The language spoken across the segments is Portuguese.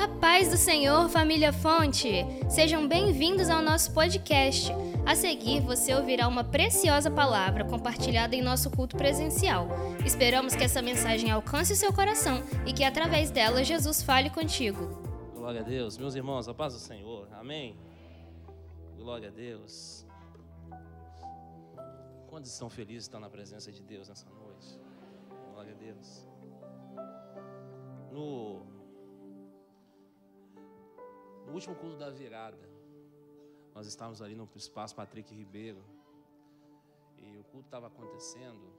A paz do Senhor, família Fonte! Sejam bem-vindos ao nosso podcast. A seguir, você ouvirá uma preciosa palavra compartilhada em nosso culto presencial. Esperamos que essa mensagem alcance o seu coração e que, através dela, Jesus fale contigo. Glória a Deus. Meus irmãos, a paz do Senhor. Amém. Glória a Deus. Quantos estão felizes de estar na presença de Deus nessa noite? Glória a Deus. No, no último culto da virada, nós estávamos ali no espaço Patrick Ribeiro e o culto estava acontecendo.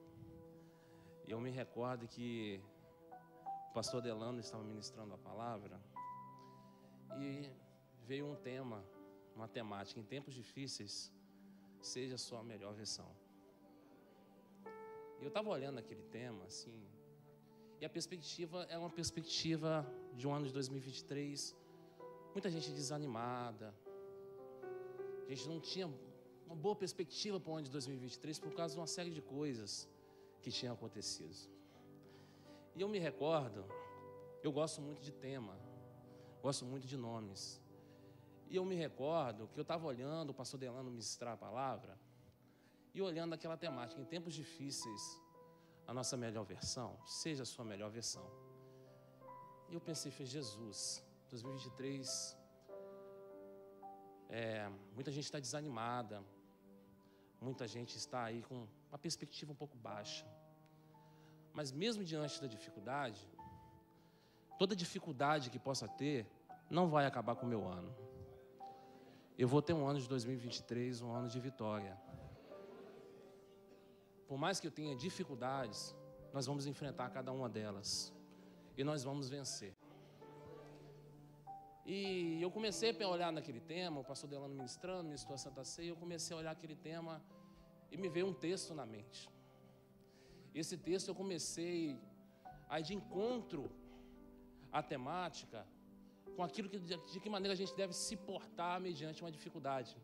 E eu me recordo que o pastor Delano estava ministrando a palavra e veio um tema, uma temática: em tempos difíceis, seja a sua melhor versão. E eu estava olhando aquele tema, assim, e a perspectiva é uma perspectiva de um ano de 2023, muita gente desanimada, a gente não tinha uma boa perspectiva para o ano de 2023 por causa de uma série de coisas que tinham acontecido. E eu me recordo, eu gosto muito de tema, gosto muito de nomes. E eu me recordo que eu estava olhando o pastor Delano ministrar a palavra e olhando aquela temática, em tempos difíceis, a nossa melhor versão, seja a sua melhor versão. E eu pensei, foi Jesus, 2023, é, muita gente está desanimada, muita gente está aí com uma perspectiva um pouco baixa. Mas mesmo diante da dificuldade, toda dificuldade que possa ter, não vai acabar com o meu ano. Eu vou ter um ano de 2023, um ano de vitória. Por mais que eu tenha dificuldades, nós vamos enfrentar cada uma delas. E nós vamos vencer. E eu comecei a olhar naquele tema, o pastor Delano ministrando, ministrou a Santa Ceia, eu comecei a olhar aquele tema e me veio um texto na mente. Esse texto eu comecei a ir de encontro à temática com aquilo que, de que maneira a gente deve se portar mediante uma dificuldade.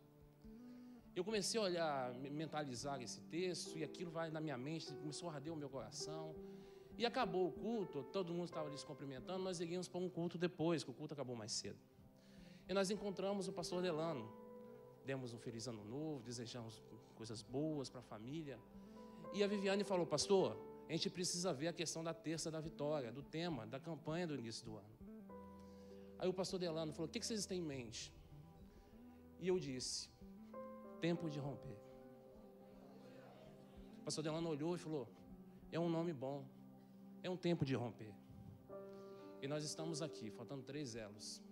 Eu comecei a olhar, mentalizar esse texto e aquilo vai na minha mente, começou a arder o meu coração. E acabou o culto, todo mundo estava ali se cumprimentando, nós iríamos para um culto depois, que o culto acabou mais cedo. E nós encontramos o pastor Delano. Demos um feliz ano novo, desejamos coisas boas para a família. E a Viviane falou, pastor, a gente precisa ver a questão da terça da vitória, do tema, da campanha do início do ano. Aí o pastor Delano falou, o que vocês têm em mente? E eu disse, tempo de romper. O pastor Delano olhou e falou, é um nome bom, é um tempo de romper. E nós estamos aqui, faltando três elos,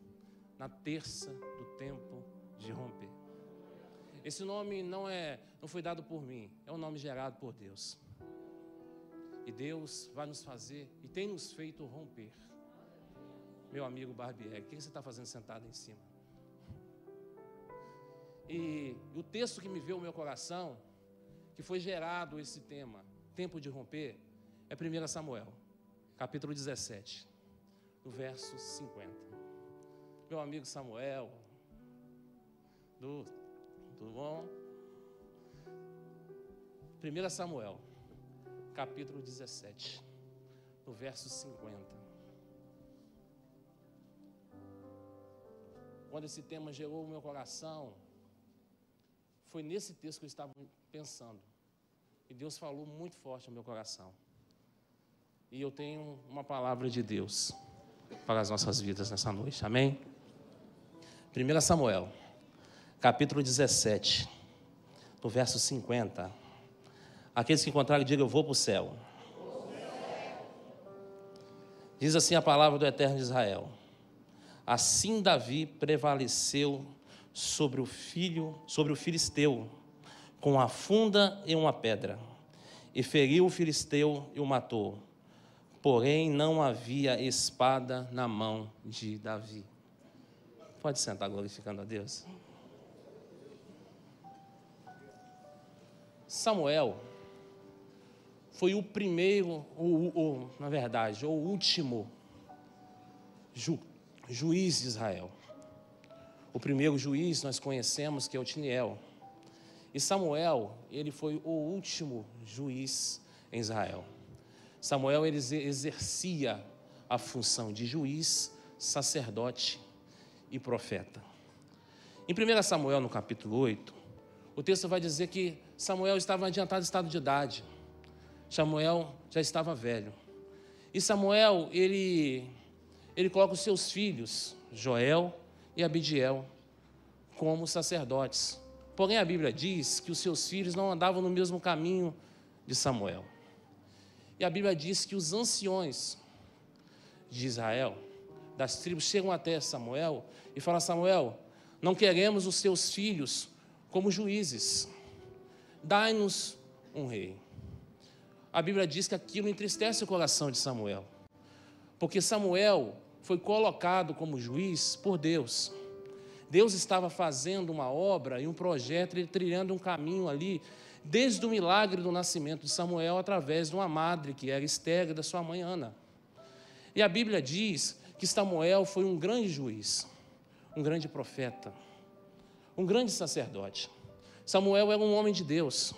na terça do tempo de romper. Esse nome não é, não foi dado por mim, é um nome gerado por Deus. E Deus vai nos fazer e tem nos feito romper. Meu amigo Barbieri, o que você está fazendo sentado em cima? E o texto que me veio ao meu coração, que foi gerado esse tema, tempo de romper, é 1 Samuel, capítulo 17, no verso 50. Meu amigo Samuel, do, tudo bom? 1 Samuel, capítulo 17, no verso 50. Quando esse tema gerou o meu coração, foi nesse texto que eu estava pensando. E Deus falou muito forte no meu coração. E eu tenho uma palavra de Deus para as nossas vidas nessa noite. Amém? 1 Samuel, capítulo 17, no verso 50. Aqueles que encontrarem, digam: Eu vou para o céu. Diz assim a palavra do Eterno de Israel. Assim Davi prevaleceu sobre o filho, sobre o filisteu, com uma funda e uma pedra, e feriu o filisteu e o matou. Porém, não havia espada na mão de Davi. Pode sentar glorificando a Deus. Samuel foi o primeiro, na verdade, o último ju, juiz de Israel. O primeiro juiz nós conhecemos que é Otiniel. E Samuel, ele foi o último juiz em Israel. Samuel ele exercia a função de juiz sacerdote e profeta. Em 1 Samuel, no capítulo 8, o texto vai dizer que Samuel estava adiantado estado de idade. Samuel já estava velho. E Samuel, ele, ele coloca os seus filhos, Joel e Abidiel, como sacerdotes. Porém, a Bíblia diz que os seus filhos não andavam no mesmo caminho de Samuel. E a Bíblia diz que os anciões de Israel, das tribos, chegam até Samuel e falam: Samuel, não queremos os teus filhos como juízes. Dai-nos um rei. A Bíblia diz que aquilo entristece o coração de Samuel, porque Samuel foi colocado como juiz por Deus. Deus estava fazendo uma obra e um projeto, ele trilhando um caminho ali, desde o milagre do nascimento de Samuel, através de uma madre, que era Esther, da sua mãe Ana. E a Bíblia diz que Samuel foi um grande juiz um grande profeta, um grande sacerdote. Samuel era um homem de Deus,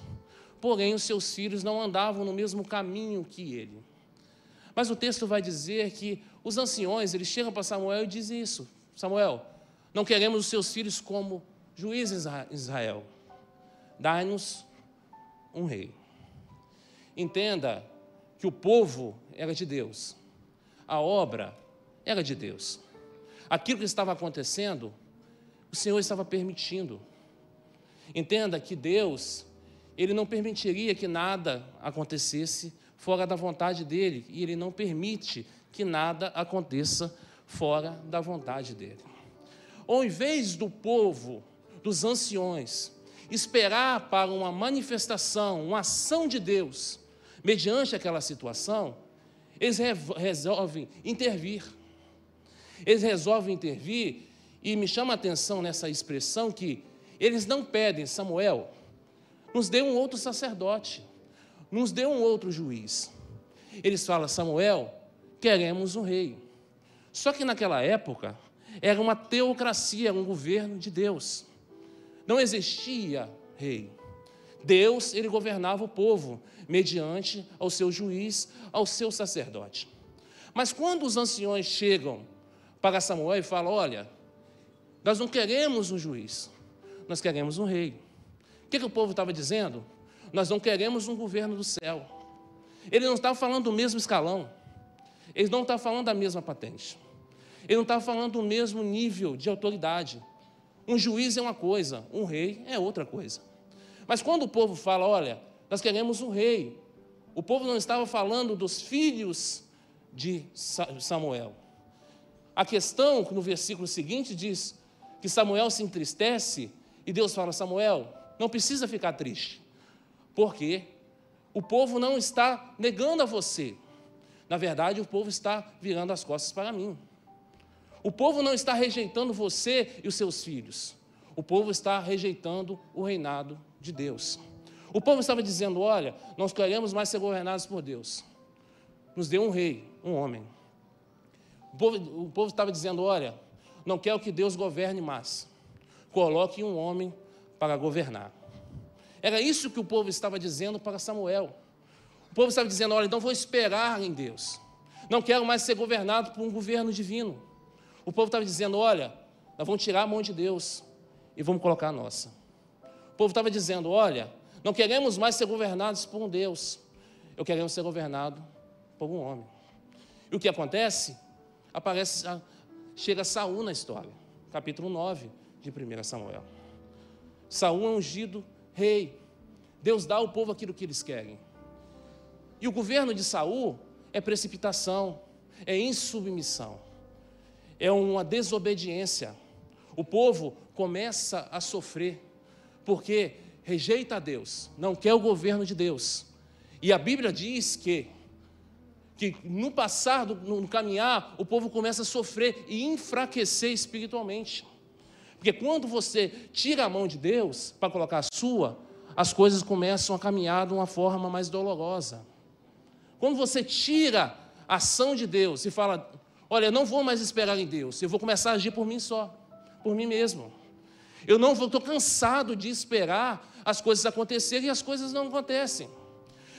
porém os seus filhos não andavam no mesmo caminho que ele. Mas o texto vai dizer que os anciões, eles chegam para Samuel e dizem isso: Samuel, não queremos os seus filhos como juízes em Israel. Dai-nos um rei. Entenda que o povo era de Deus, a obra era de Deus. Aquilo que estava acontecendo, o Senhor estava permitindo. Entenda que Deus, Ele não permitiria que nada acontecesse fora da vontade dEle, e Ele não permite que nada aconteça fora da vontade dEle. Em vez do povo, dos anciões, esperar para uma manifestação, uma ação de Deus, mediante aquela situação, eles resolvem intervir. Eles resolvem intervir e me chama a atenção nessa expressão que eles não pedem, Samuel, nos dê um outro sacerdote, nos dê um outro juiz. Eles falam, Samuel, queremos um rei. Só que naquela época era uma teocracia, um governo de Deus. Não existia rei. Deus, ele governava o povo mediante ao seu juiz, ao seu sacerdote. Mas quando os anciões chegam para Samuel e fala: Olha, nós não queremos um juiz, nós queremos um rei. O que, que o povo estava dizendo? Nós não queremos um governo do céu. Ele não estava falando do mesmo escalão, ele não estava falando da mesma patente, ele não estava falando do mesmo nível de autoridade. Um juiz é uma coisa, um rei é outra coisa. Mas quando o povo fala, olha, nós queremos um rei, o povo não estava falando dos filhos de Samuel. A questão que no versículo seguinte diz que Samuel se entristece e Deus fala: Samuel, não precisa ficar triste, porque o povo não está negando a você. Na verdade, o povo está virando as costas para mim. O povo não está rejeitando você e os seus filhos. O povo está rejeitando o reinado de Deus. O povo estava dizendo: Olha, nós queremos mais ser governados por Deus. Nos deu um rei, um homem. O povo, o povo estava dizendo: olha, não quero que Deus governe mais. Coloque um homem para governar. Era isso que o povo estava dizendo para Samuel. O povo estava dizendo: olha, então vou esperar em Deus. Não quero mais ser governado por um governo divino. O povo estava dizendo: olha, nós vamos tirar a mão de Deus e vamos colocar a nossa. O povo estava dizendo: olha, não queremos mais ser governados por um Deus, eu queremos ser governado por um homem. E o que acontece? aparece, chega Saul na história, capítulo 9 de 1 Samuel. Saul é ungido rei. Deus dá ao povo aquilo que eles querem. E o governo de Saul é precipitação, é insubmissão, é uma desobediência. O povo começa a sofrer, porque rejeita a Deus, não quer o governo de Deus. E a Bíblia diz que que no passar, no caminhar, o povo começa a sofrer e enfraquecer espiritualmente. Porque quando você tira a mão de Deus para colocar a sua, as coisas começam a caminhar de uma forma mais dolorosa. Quando você tira a ação de Deus e fala, olha, eu não vou mais esperar em Deus, eu vou começar a agir por mim só, por mim mesmo. Eu não vou, estou cansado de esperar as coisas acontecerem e as coisas não acontecem.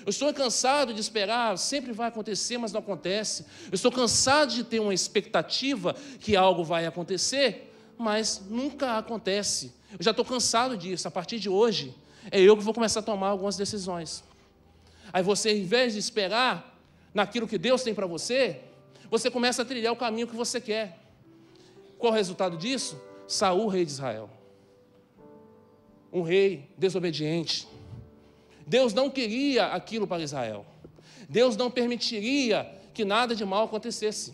Eu estou cansado de esperar, sempre vai acontecer, mas não acontece. Eu estou cansado de ter uma expectativa que algo vai acontecer, mas nunca acontece. Eu já estou cansado disso. A partir de hoje, é eu que vou começar a tomar algumas decisões. Aí você, em vez de esperar naquilo que Deus tem para você, você começa a trilhar o caminho que você quer. Qual o resultado disso? Saul, rei de Israel. Um rei desobediente. Deus não queria aquilo para Israel. Deus não permitiria que nada de mal acontecesse.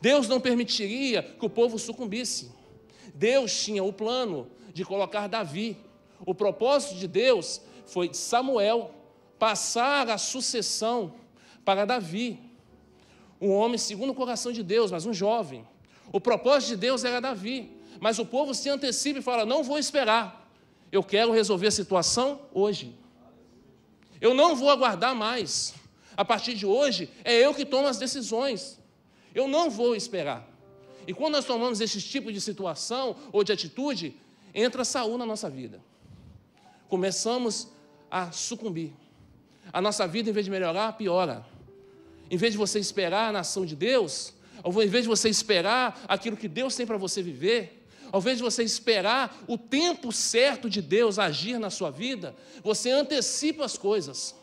Deus não permitiria que o povo sucumbisse. Deus tinha o plano de colocar Davi. O propósito de Deus foi Samuel passar a sucessão para Davi, um homem segundo o coração de Deus, mas um jovem. O propósito de Deus era Davi, mas o povo se antecipa e fala: não vou esperar, eu quero resolver a situação hoje. Eu não vou aguardar mais. A partir de hoje, é eu que tomo as decisões. Eu não vou esperar. E quando nós tomamos esse tipo de situação ou de atitude, entra Saul na nossa vida. Começamos a sucumbir. A nossa vida, em vez de melhorar, piora. Em vez de você esperar a nação de Deus, ao invés de você esperar aquilo que Deus tem para você viver, ao invés de você esperar o tempo certo de Deus agir na sua vida, você antecipa as coisas.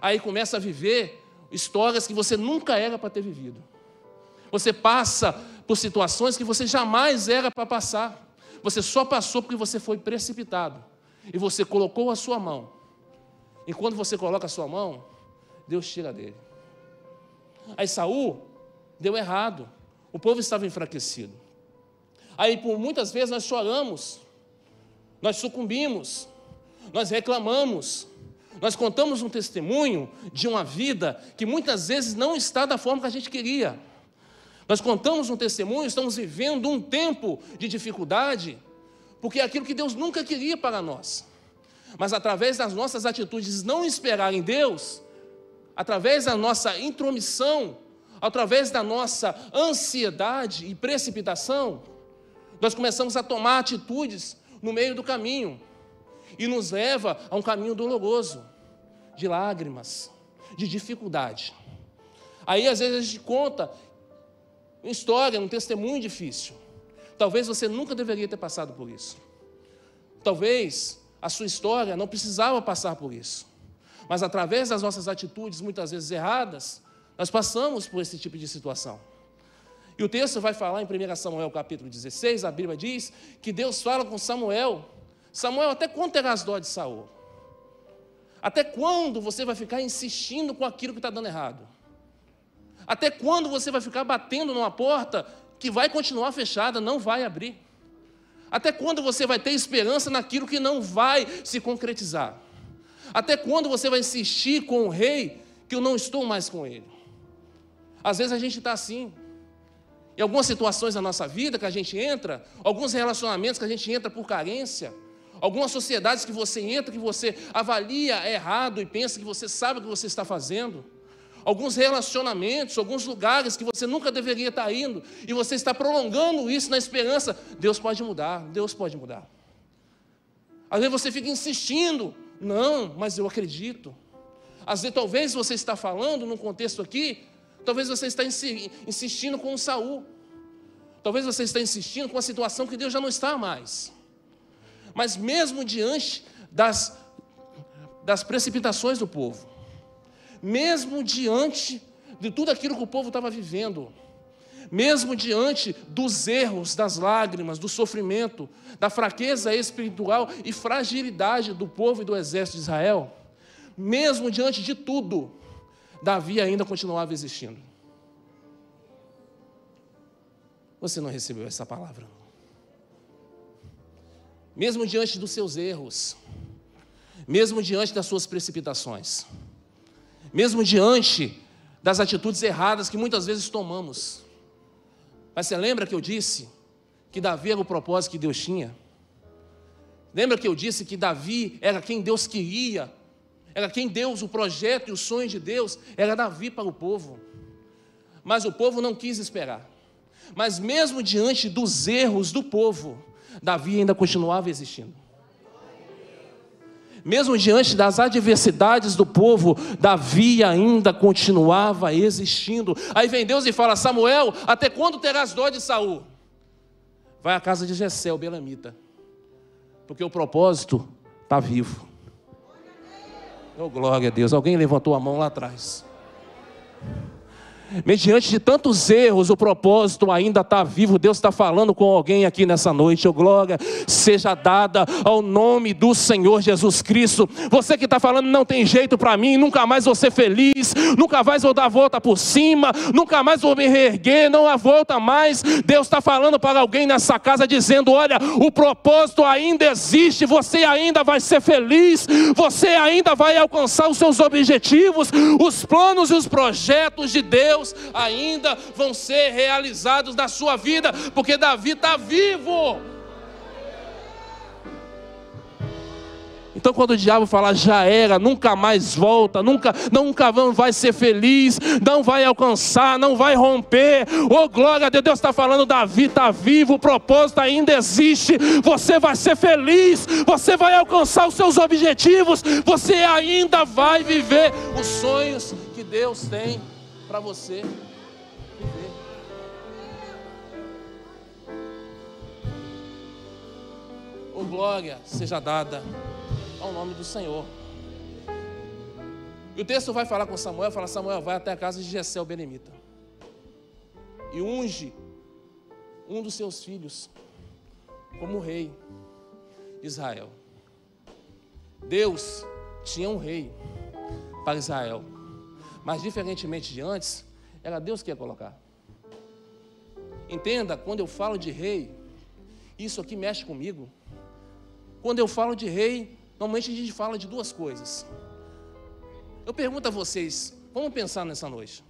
Aí começa a viver histórias que você nunca era para ter vivido. Você passa por situações que você jamais era para passar. Você só passou porque você foi precipitado. E você colocou a sua mão. E quando você coloca a sua mão, Deus tira dele. Aí Saul deu errado. O povo estava enfraquecido. Aí por muitas vezes nós choramos, nós sucumbimos, nós reclamamos, nós contamos um testemunho de uma vida que muitas vezes não está da forma que a gente queria. Nós contamos um testemunho, estamos vivendo um tempo de dificuldade, porque é aquilo que Deus nunca queria para nós. Mas através das nossas atitudes não esperar em Deus, através da nossa intromissão, através da nossa ansiedade e precipitação, nós começamos a tomar atitudes no meio do caminho e nos leva a um caminho doloroso, de lágrimas, de dificuldade. Aí às vezes a gente conta uma história, um testemunho difícil. Talvez você nunca deveria ter passado por isso. Talvez a sua história não precisava passar por isso. Mas através das nossas atitudes, muitas vezes erradas, nós passamos por esse tipo de situação. E o texto vai falar em 1 Samuel capítulo 16, a Bíblia diz que Deus fala com Samuel. Samuel, até quando terás dó de Saul? Até quando você vai ficar insistindo com aquilo que está dando errado? Até quando você vai ficar batendo numa porta que vai continuar fechada, não vai abrir? Até quando você vai ter esperança naquilo que não vai se concretizar? Até quando você vai insistir com o rei que eu não estou mais com ele? Às vezes a gente está assim. Em algumas situações da nossa vida que a gente entra, alguns relacionamentos que a gente entra por carência, algumas sociedades que você entra, que você avalia errado e pensa que você sabe o que você está fazendo alguns relacionamentos, alguns lugares que você nunca deveria estar indo, e você está prolongando isso na esperança, Deus pode mudar, Deus pode mudar. Às vezes você fica insistindo, não, mas eu acredito. Às vezes, talvez você está falando num contexto aqui, talvez você está insistindo com o Saul. Talvez você está insistindo com a situação que Deus já não está mais. Mas mesmo diante das, das precipitações do povo, mesmo diante de tudo aquilo que o povo estava vivendo, mesmo diante dos erros, das lágrimas, do sofrimento, da fraqueza espiritual e fragilidade do povo e do exército de Israel, mesmo diante de tudo, Davi ainda continuava existindo. Você não recebeu essa palavra. Mesmo diante dos seus erros, mesmo diante das suas precipitações, mesmo diante das atitudes erradas que muitas vezes tomamos. Mas você lembra que eu disse que Davi era o propósito que Deus tinha? Lembra que eu disse que Davi era quem Deus queria? Era quem Deus, o projeto e o sonho de Deus, era Davi para o povo. Mas o povo não quis esperar. Mas mesmo diante dos erros do povo, Davi ainda continuava existindo. Mesmo diante das adversidades do povo, Davi ainda continuava existindo. Aí vem Deus e fala: Samuel, até quando terás dó de Saul? Vai à casa de Jessé, o Belamita, porque o propósito está vivo. Oh, glória a Deus. Alguém levantou a mão lá atrás. Mediante de tantos erros, o propósito ainda está vivo. Deus está falando com alguém aqui nessa noite. Oh, glória seja dada ao nome do Senhor Jesus Cristo. Você que está falando, não tem jeito para mim, nunca mais vou ser feliz, nunca mais vou dar a volta por cima, nunca mais vou me reerguer, não há volta mais. Deus está falando para alguém nessa casa, dizendo: Olha, o propósito ainda existe, você ainda vai ser feliz, você ainda vai alcançar os seus objetivos, os planos e os projetos de Deus Deus ainda vão ser realizados na sua vida, porque Davi está vivo. Então, quando o diabo fala já era, nunca mais volta, nunca, nunca vai ser feliz, não vai alcançar, não vai romper. Oh, glória a Deus, Deus está falando: Davi está vivo, o propósito ainda existe. Você vai ser feliz, você vai alcançar os seus objetivos, você ainda vai viver os sonhos que Deus tem para você viver. O glória seja dada ao nome do Senhor. E o texto vai falar com Samuel, fala, Samuel, vai até a casa de Jessé, o Benemita. E unge um dos seus filhos como rei de Israel. Deus tinha um rei para Israel. Mas diferentemente de antes, era Deus que ia colocar. Entenda, quando eu falo de rei, isso aqui mexe comigo. Quando eu falo de rei, normalmente a gente fala de duas coisas. Eu pergunto a vocês, vamos pensar nessa noite.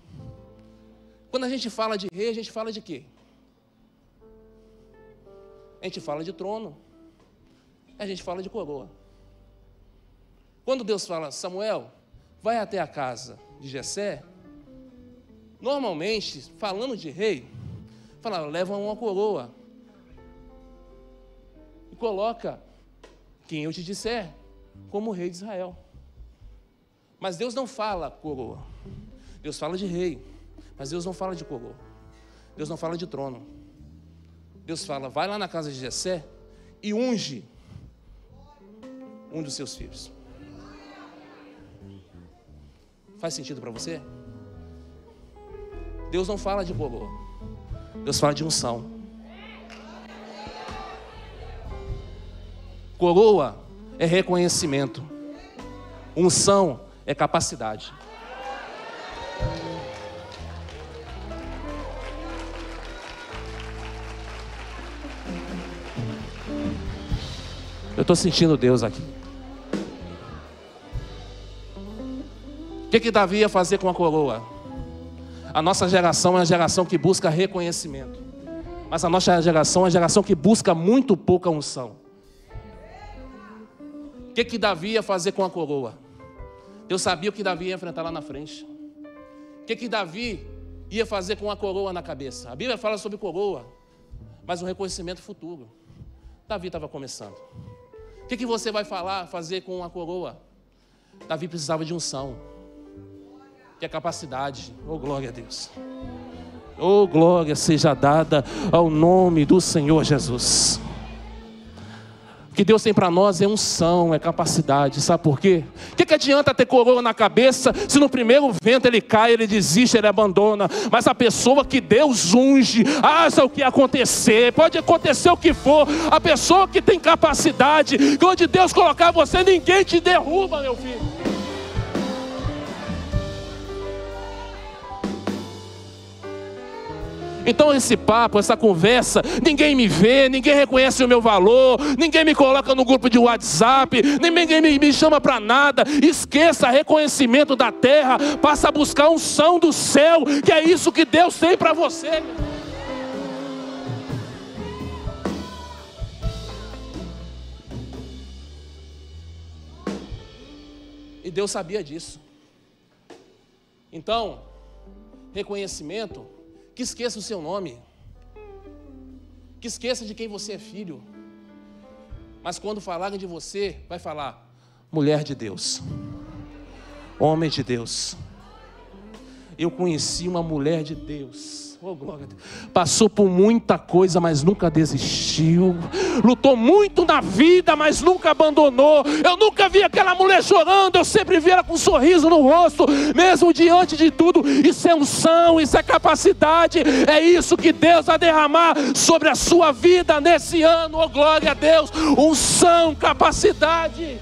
Quando a gente fala de rei, a gente fala de quê? A gente fala de trono. A gente fala de coroa. Quando Deus fala, Samuel, vai até a casa de Jessé, normalmente, falando de rei, fala, leva uma coroa e coloca quem eu te disser como rei de Israel. Mas Deus não fala coroa. Deus fala de rei, mas Deus não fala de coroa. Deus não fala de trono. Deus fala, vai lá na casa de Jessé e unge um dos seus filhos. Faz sentido para você? Deus não fala de coroa. Deus fala de unção. Coroa é reconhecimento. Unção é capacidade. Eu estou sentindo Deus aqui. O que, que Davi ia fazer com a coroa? A nossa geração é uma geração que busca reconhecimento. Mas a nossa geração é uma geração que busca muito pouca unção. O que, que Davi ia fazer com a coroa? Deus sabia o que Davi ia enfrentar lá na frente. O que, que Davi ia fazer com a coroa na cabeça? A Bíblia fala sobre coroa, mas um reconhecimento futuro. Davi estava começando. O que, que você vai falar, fazer com a coroa? Davi precisava de unção que a capacidade. Oh, glória a Deus. Oh, glória seja dada ao nome do Senhor Jesus. O que Deus tem para nós é unção, é capacidade. Sabe por quê? O que, que adianta ter coroa na cabeça se no primeiro vento ele cai, ele desiste, ele abandona? Mas a pessoa que Deus unge, asa o que acontecer, pode acontecer o que for. A pessoa que tem capacidade, onde Deus colocar você, ninguém te derruba, meu filho. Então esse papo, essa conversa, ninguém me vê, ninguém reconhece o meu valor, ninguém me coloca no grupo de WhatsApp, ninguém me, chama para nada. Esqueça reconhecimento da terra, passa a buscar são do céu, que é isso que Deus tem para você. E Deus sabia disso. Então, reconhecimento que esqueça o seu nome, que esqueça de quem você é filho. Mas quando falarem de você, vai falar: mulher de Deus, homem de Deus. Eu conheci uma mulher de Deus Oh. Passou por muita coisa, mas nunca desistiu. Lutou muito na vida, mas nunca abandonou. Eu nunca vi aquela mulher chorando, eu sempre vi ela com um sorriso no rosto, mesmo diante de tudo. Isso é unção, isso é capacidade. É isso que Deus vai derramar sobre a sua vida nesse ano. Oh, glória a Deus. Unção, capacidade.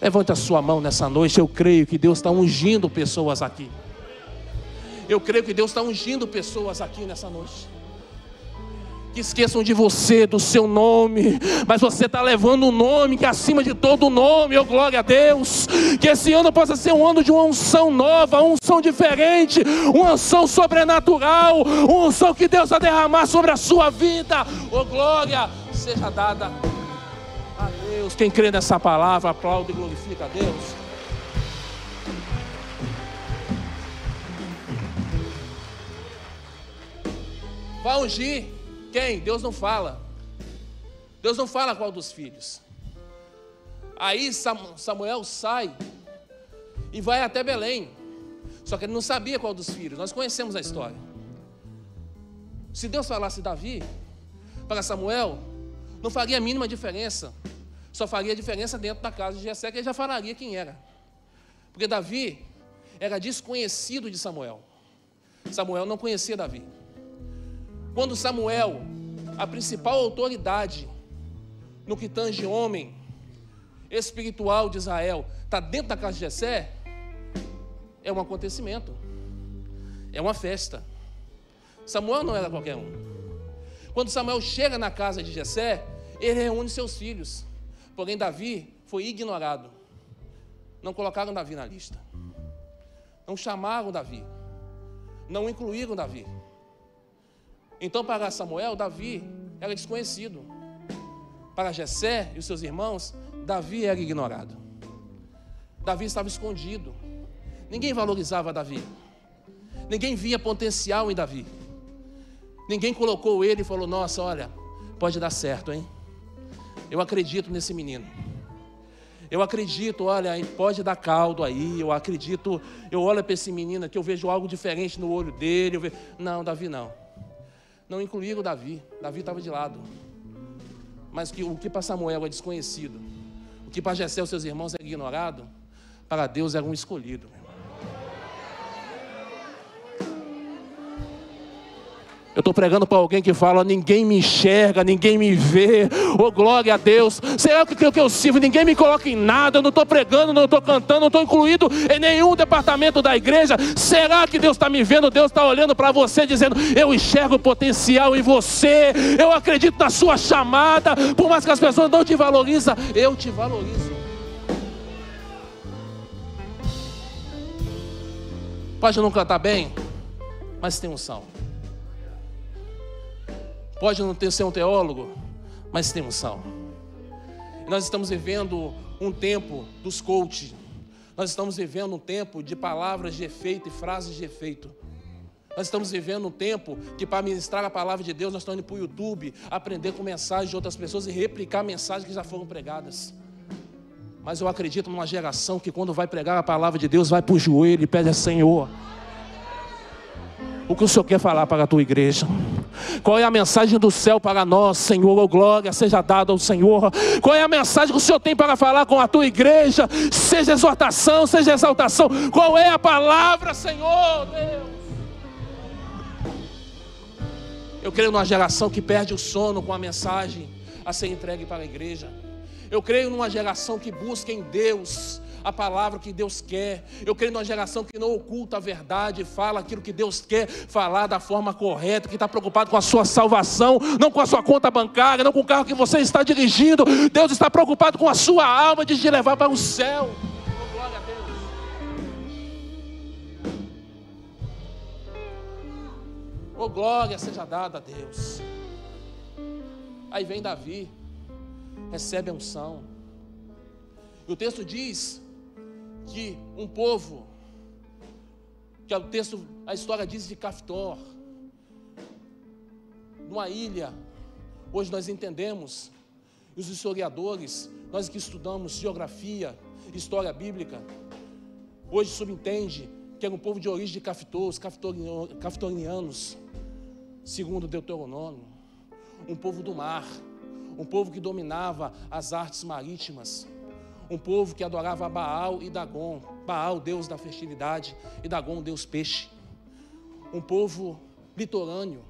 Levante a sua mão nessa noite. Eu creio que Deus está ungindo pessoas aqui. Eu creio que Deus está ungindo pessoas aqui nessa noite. Que esqueçam de você, do seu nome, mas você está levando um nome que é acima de todo nome, oh glória a Deus. Que esse ano possa ser um ano de uma unção nova, uma unção diferente, uma unção sobrenatural, uma unção que Deus vai derramar sobre a sua vida, oh glória seja dada Deus. Quem crê nessa palavra, aplaude e glorifica a Deus. Vai ungir quem? Deus não fala. Deus não fala qual dos filhos. Aí Samuel sai e vai até Belém. Só que ele não sabia qual dos filhos. Nós conhecemos a história. Se Deus falasse Davi para Samuel, não faria a mínima diferença só faria diferença dentro da casa de Jessé, que ele já falaria quem era. Porque Davi era desconhecido de Samuel. Samuel não conhecia Davi. Quando Samuel, a principal autoridade no que tange homem espiritual de Israel, está dentro da casa de Jessé, é um acontecimento. É uma festa. Samuel não era qualquer um. Quando Samuel chega na casa de Jessé, ele reúne seus filhos. Porém, Davi foi ignorado. Não colocaram Davi na lista. Não chamaram Davi. Não incluíram Davi. Então, para Samuel, Davi era desconhecido. Para Jessé e os seus irmãos, Davi era ignorado. Davi estava escondido. Ninguém valorizava Davi. Ninguém via potencial em Davi. Ninguém colocou ele e falou: Nossa, olha, pode dar certo, hein? Eu acredito nesse menino. Eu acredito, olha, pode dar caldo aí. Eu acredito, eu olho para esse menino que eu vejo algo diferente no olho dele. Vejo... Não, Davi não. Não incluíram Davi. Davi estava de lado. Mas que, o que para Samuel é desconhecido, o que para Jessé os seus irmãos é ignorado, para Deus era um escolhido. Eu estou pregando para alguém que fala: ninguém me enxerga, ninguém me vê. Oh, glória a Deus. Será que o que eu sirvo? Ninguém me coloca em nada. Eu não estou pregando, não estou cantando, não estou incluído em nenhum departamento da igreja. Será que Deus está me vendo? Deus está olhando para você, dizendo: Eu enxergo o potencial em você. Eu acredito na sua chamada. Por mais que as pessoas não te valorizem, eu te valorizo. Pode não cantar bem, mas tem unção. Pode não ter ser um teólogo, mas tem unção. Nós estamos vivendo um tempo dos coaches. Nós estamos vivendo um tempo de palavras de efeito e frases de efeito. Nós estamos vivendo um tempo que, para ministrar a palavra de Deus, nós estamos indo para o YouTube aprender com mensagens de outras pessoas e replicar mensagens que já foram pregadas. Mas eu acredito numa geração que, quando vai pregar a palavra de Deus, vai para o joelho e pede a Senhor o que o Senhor quer falar para a tua igreja? Qual é a mensagem do céu para nós, Senhor? Oh, glória seja dada ao Senhor. Qual é a mensagem que o Senhor tem para falar com a tua igreja? Seja exortação, seja exaltação. Qual é a palavra, Senhor Deus? Eu creio numa geração que perde o sono com a mensagem a ser entregue para a igreja. Eu creio numa geração que busca em Deus a palavra que Deus quer. Eu creio numa geração que não oculta a verdade, fala aquilo que Deus quer falar da forma correta, que está preocupado com a sua salvação, não com a sua conta bancária, não com o carro que você está dirigindo. Deus está preocupado com a sua alma de te levar para o céu. Glória a Deus. Oh, glória seja dada a Deus. Aí vem Davi, recebe a unção. E o texto diz que um povo, que é o texto, a história diz de Caftor, numa ilha Hoje nós entendemos, os historiadores, nós que estudamos geografia, história bíblica, hoje subentende que era um povo de origem de Cafitor, os caftorianos, segundo Deuteronômio, um povo do mar, um povo que dominava as artes marítimas, um povo que adorava Baal e Dagon, Baal, deus da fertilidade, e Dagon, deus peixe. Um povo litorâneo,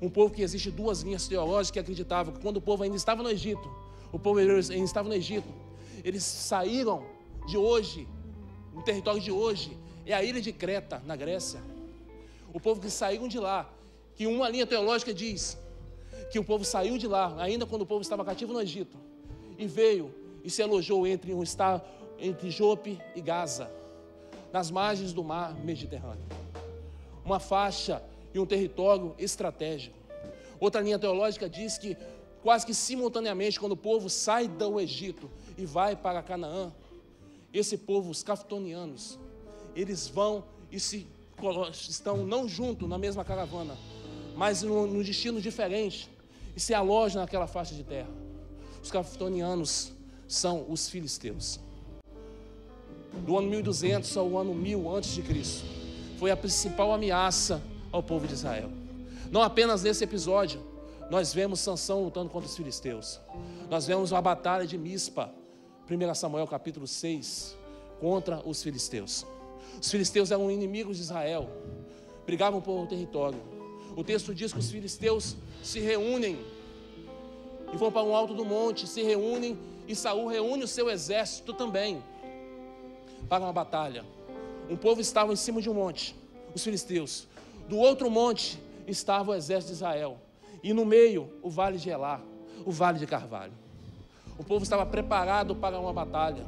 um povo que existe duas linhas teológicas que acreditavam que quando o povo ainda estava no Egito, o povo ainda estava no Egito, eles saíram de hoje, no território de hoje, é a ilha de Creta, na Grécia. O povo que saíram de lá, que uma linha teológica diz que o povo saiu de lá, ainda quando o povo estava cativo no Egito, e veio e se alojou entre um estado entre Jope e Gaza, nas margens do mar Mediterrâneo. Uma faixa e um território estratégico. Outra linha teológica diz que quase que simultaneamente, quando o povo sai do Egito e vai para Canaã, esse povo, os caftonianos, eles vão e se estão não junto na mesma caravana, mas no destino diferente e se alojam naquela faixa de terra. Os caftonianos são os filisteus. Do ano 1200 ao ano 1000 antes de Cristo, foi a principal ameaça ao povo de Israel. Não apenas nesse episódio, nós vemos Sansão lutando contra os filisteus. Nós vemos a batalha de Mispa, 1 Samuel capítulo 6, contra os filisteus. Os filisteus eram inimigos de Israel, brigavam por um território. O texto diz que os filisteus se reúnem e vão para um alto do monte, se reúnem e Saul reúne o seu exército também para uma batalha. Um povo estava em cima de um monte, os filisteus. Do outro monte estava o exército de Israel. E no meio, o vale de Elá, o vale de Carvalho. O povo estava preparado para uma batalha.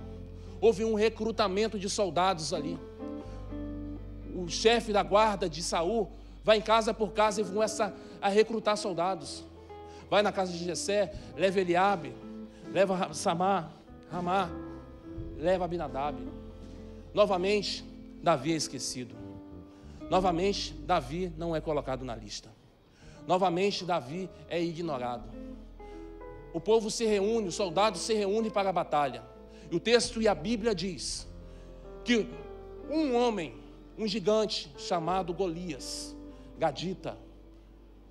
Houve um recrutamento de soldados ali. O chefe da guarda de Saul vai em casa por casa e começa a recrutar soldados. Vai na casa de Jessé, leva Eliabe, leva Samar, Ramá, leva Abinadab. Novamente, Davi é esquecido. Novamente, Davi não é colocado na lista. Novamente, Davi é ignorado. O povo se reúne, os soldados se reúnem para a batalha. E o texto e a Bíblia diz que um homem, um gigante chamado Golias, Gadita,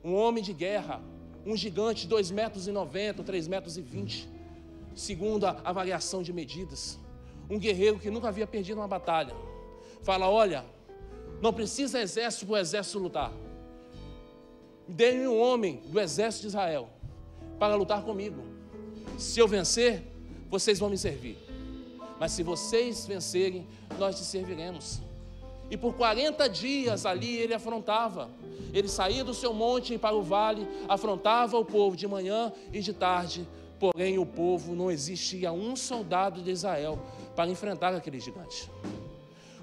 um homem de guerra, um gigante de 2 metros e 90, 3 metros e 20, segundo a avaliação de medidas, um guerreiro que nunca havia perdido uma batalha, fala: Olha, não precisa exército para o exército lutar. Dê-me um homem do exército de Israel para lutar comigo. Se eu vencer, vocês vão me servir. Mas se vocês vencerem, nós te serviremos. E por 40 dias ali ele afrontava. Ele saía do seu monte para o vale, afrontava o povo de manhã e de tarde. Porém, o povo não existia um soldado de Israel para enfrentar aquele gigante.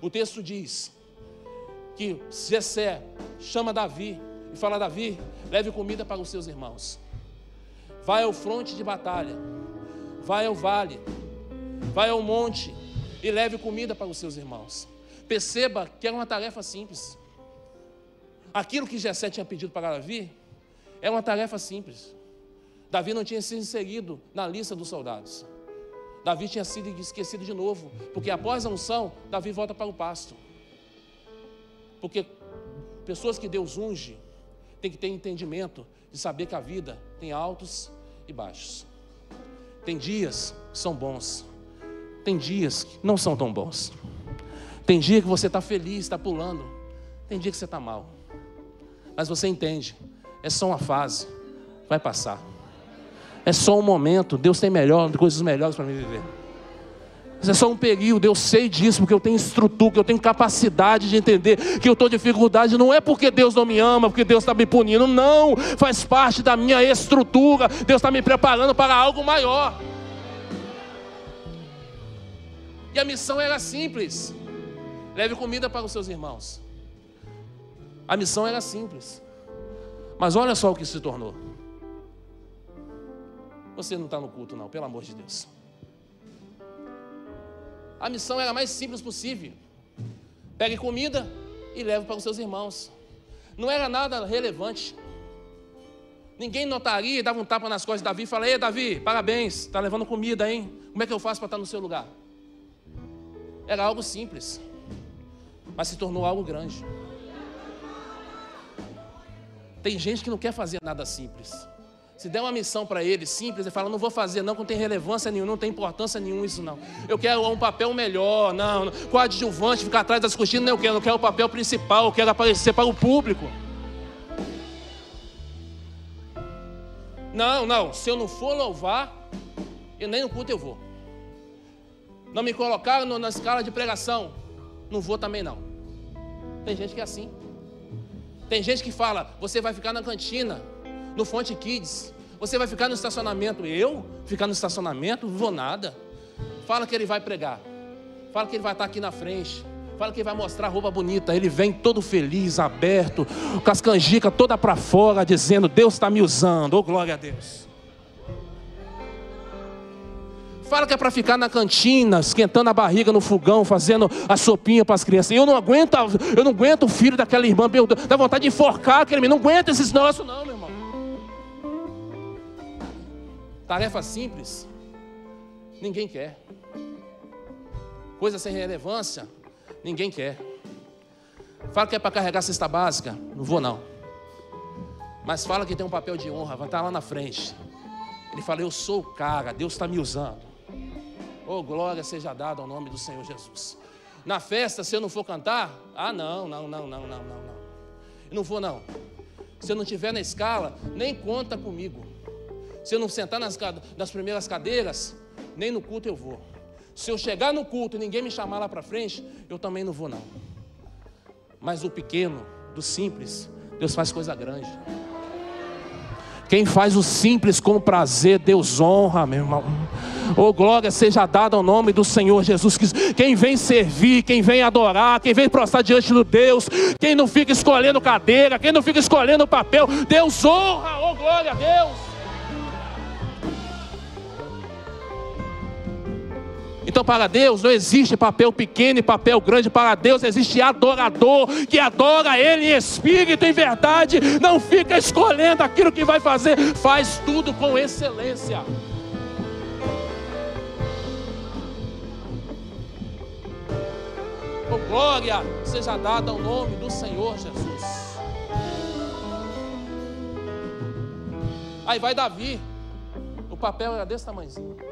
O texto diz que Jessé chama Davi e fala: Davi, leve comida para os seus irmãos. Vai ao fronte de batalha, vai ao vale, vai ao monte e leve comida para os seus irmãos. Perceba que é uma tarefa simples. Aquilo que Jessé tinha pedido para Davi é uma tarefa simples. Davi não tinha sido inserido na lista dos soldados. Davi tinha sido esquecido de novo, porque após a unção, Davi volta para o pasto. Porque pessoas que Deus unge têm que ter entendimento de saber que a vida tem altos e baixos. Tem dias que são bons, tem dias que não são tão bons. Tem dia que você está feliz, está pulando, tem dia que você está mal. Mas você entende, é só uma fase, vai passar. É só um momento. Deus tem melhor, coisas melhores para me viver. É só um período, eu sei disso, porque eu tenho estrutura, que eu tenho capacidade de entender que eu estou em dificuldade. Não é porque Deus não me ama, porque Deus está me punindo, não. Faz parte da minha estrutura. Deus está me preparando para algo maior. E a missão era simples: leve comida para os seus irmãos. A missão era simples. Mas olha só o que se tornou. Você não está no culto, não, pelo amor de Deus. A missão era a mais simples possível. Pegue comida e leve para os seus irmãos. Não era nada relevante. Ninguém notaria e dava um tapa nas costas de Davi e falava: Ei, Davi, parabéns, está levando comida, hein? Como é que eu faço para estar no seu lugar? Era algo simples, mas se tornou algo grande. Tem gente que não quer fazer nada simples. Se der uma missão para ele simples, ele fala: Não vou fazer, não, não tem relevância nenhuma, não tem importância nenhuma isso não. Eu quero um papel melhor, não, coadjuvante, ficar atrás das cortinas, não eu quero, eu quero o papel principal, eu quero aparecer para o público. Não, não, se eu não for louvar, eu nem no culto eu vou. Não me colocaram na escala de pregação, não vou também não. Tem gente que é assim. Tem gente que fala, você vai ficar na cantina, no Fonte Kids, você vai ficar no estacionamento. Eu? Ficar no estacionamento? Não vou nada. Fala que ele vai pregar. Fala que ele vai estar aqui na frente. Fala que ele vai mostrar roupa bonita. Ele vem todo feliz, aberto, com as canjicas toda para fora, dizendo: Deus está me usando. Oh, glória a Deus. Fala que é para ficar na cantina, esquentando a barriga no fogão, fazendo a sopinha para as crianças. Eu não aguento, eu não aguento o filho daquela irmã, meu Deus, dá vontade de enforcar aquele menino. Não aguento esses negócios, não, meu irmão. Tarefa simples, ninguém quer. Coisa sem relevância, Ninguém quer. Fala que é para carregar a cesta básica. Não vou, não. Mas fala que tem um papel de honra. Vai estar lá na frente. Ele fala: Eu sou o cara. Deus está me usando. Oh, glória seja dada ao nome do Senhor Jesus. Na festa, se eu não for cantar, ah, não, não, não, não, não, não, não. Não vou, não. Se eu não estiver na escala, nem conta comigo. Se eu não sentar nas, nas primeiras cadeiras, nem no culto eu vou. Se eu chegar no culto e ninguém me chamar lá para frente, eu também não vou não. Mas o pequeno, do simples, Deus faz coisa grande. Quem faz o simples com prazer, Deus honra, meu irmão. Oh, glória seja dada ao nome do Senhor Jesus Cristo. Quem vem servir, quem vem adorar, quem vem prostrar diante do Deus, quem não fica escolhendo cadeira, quem não fica escolhendo papel, Deus honra, oh glória a Deus. Então, para Deus não existe papel pequeno e papel grande, para Deus existe adorador que adora Ele em espírito e em verdade, não fica escolhendo aquilo que vai fazer, faz tudo com excelência. Oh, glória seja dada ao nome do Senhor Jesus. Aí vai Davi, o papel era desse tamanhozinho.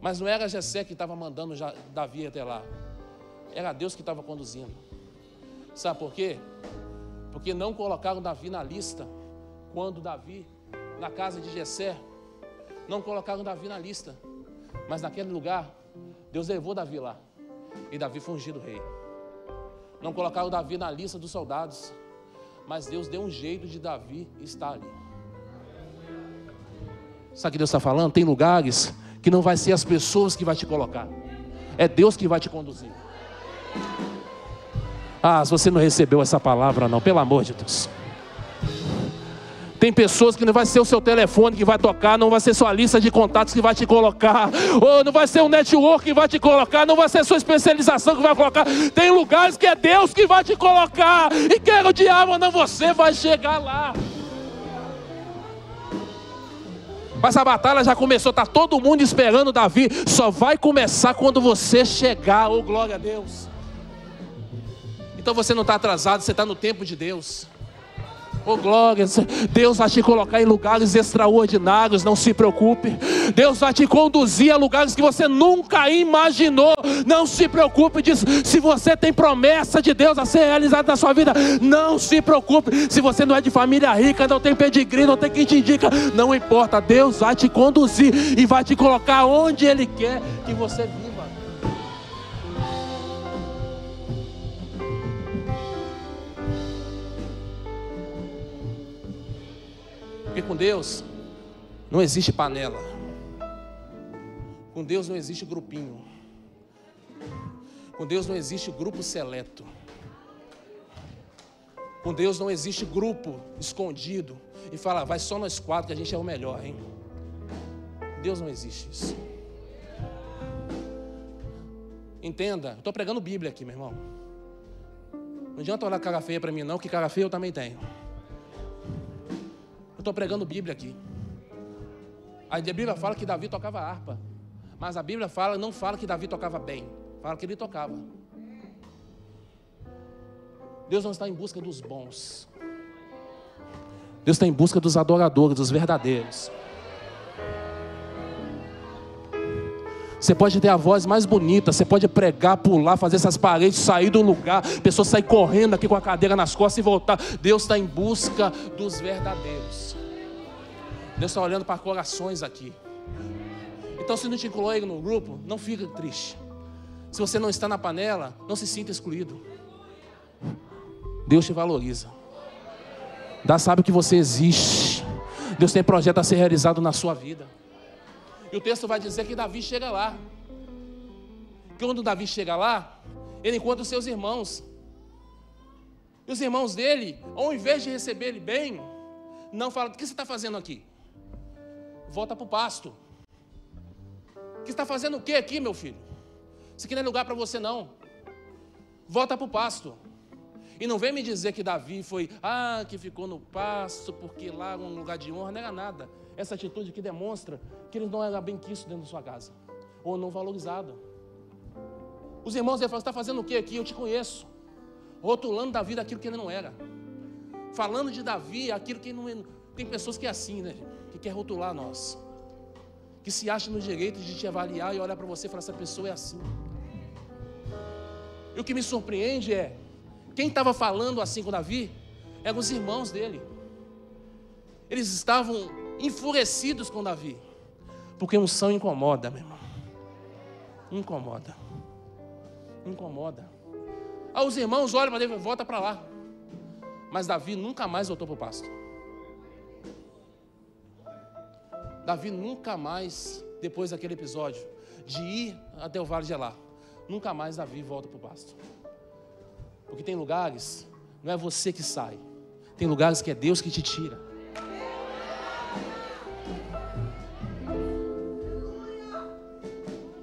Mas não era Jessé que estava mandando Davi até lá. Era Deus que estava conduzindo. Sabe por quê? Porque não colocaram Davi na lista quando Davi, na casa de Jessé, não colocaram Davi na lista. Mas naquele lugar, Deus levou Davi lá. E Davi foi ungido rei. Não colocaram Davi na lista dos soldados. Mas Deus deu um jeito de Davi estar ali. Sabe o que Deus está falando? Tem lugares que não vai ser as pessoas que vai te colocar, é Deus que vai te conduzir. Ah, se você não recebeu essa palavra, não, pelo amor de Deus. Tem pessoas que não vai ser o seu telefone que vai tocar, não vai ser sua lista de contatos que vai te colocar, ou não vai ser o network que vai te colocar, não vai ser sua especialização que vai colocar. Tem lugares que é Deus que vai te colocar, e quer o diabo, não você vai chegar lá. Mas a batalha já começou, está todo mundo esperando Davi. Só vai começar quando você chegar, oh glória a Deus. Então você não está atrasado, você está no tempo de Deus. Oh glória, Deus vai te colocar em lugares extraordinários, não se preocupe. Deus vai te conduzir a lugares que você nunca imaginou. Não se preocupe disso. Se você tem promessa de Deus a ser realizada na sua vida, não se preocupe. Se você não é de família rica, não tem pedigree, não tem quem te indica, não importa. Deus vai te conduzir e vai te colocar onde Ele quer que você viva. Porque com Deus não existe panela. Com Deus não existe grupinho. Com Deus não existe grupo seleto. Com Deus não existe grupo escondido e fala, vai só nós quatro que a gente é o melhor, hein? Deus não existe isso. Entenda, estou pregando Bíblia aqui, meu irmão. Não adianta olhar cara feia para mim, não, que cara feia eu também tenho. Estou pregando Bíblia aqui. A Bíblia fala que Davi tocava harpa. Mas a Bíblia fala, não fala que Davi tocava bem. Fala que ele tocava. Deus não está em busca dos bons. Deus está em busca dos adoradores, dos verdadeiros. Você pode ter a voz mais bonita, você pode pregar, pular, fazer essas paredes sair do lugar, pessoa sair correndo aqui com a cadeira nas costas e voltar. Deus está em busca dos verdadeiros. Deus está olhando para corações aqui. Então, se não te incluir no grupo, não fique triste. Se você não está na panela, não se sinta excluído. Deus te valoriza. Deus sabe que você existe. Deus tem projeto a ser realizado na sua vida. E o texto vai dizer que Davi chega lá. Quando Davi chega lá, ele encontra os seus irmãos. E os irmãos dele, ao invés de receber ele bem, não falam: O que você está fazendo aqui? Volta para o pasto. Que está fazendo o que aqui, meu filho? Isso aqui não é lugar para você, não. Volta para o pasto. E não vem me dizer que Davi foi, ah, que ficou no pasto, porque lá um lugar de honra, não era nada. Essa atitude que demonstra que ele não era bem quisto dentro da sua casa, ou não valorizado. Os irmãos falam, você está fazendo o que aqui? Eu te conheço. Rotulando Davi daquilo que ele não era. Falando de Davi aquilo que não é. Tem pessoas que é assim, né? Que quer rotular nós. Que se acha no direito de te avaliar e olhar para você e falar, essa pessoa é assim. E o que me surpreende é, quem estava falando assim com Davi eram os irmãos dele. Eles estavam enfurecidos com Davi. Porque unção incomoda, meu irmão. Incomoda. Incomoda. Aí os irmãos olham para Davi, volta para lá. Mas Davi nunca mais voltou para o pasto. Davi nunca mais, depois daquele episódio, de ir até o vale de Elá, nunca mais Davi volta para o pasto. Porque tem lugares, não é você que sai, tem lugares que é Deus que te tira.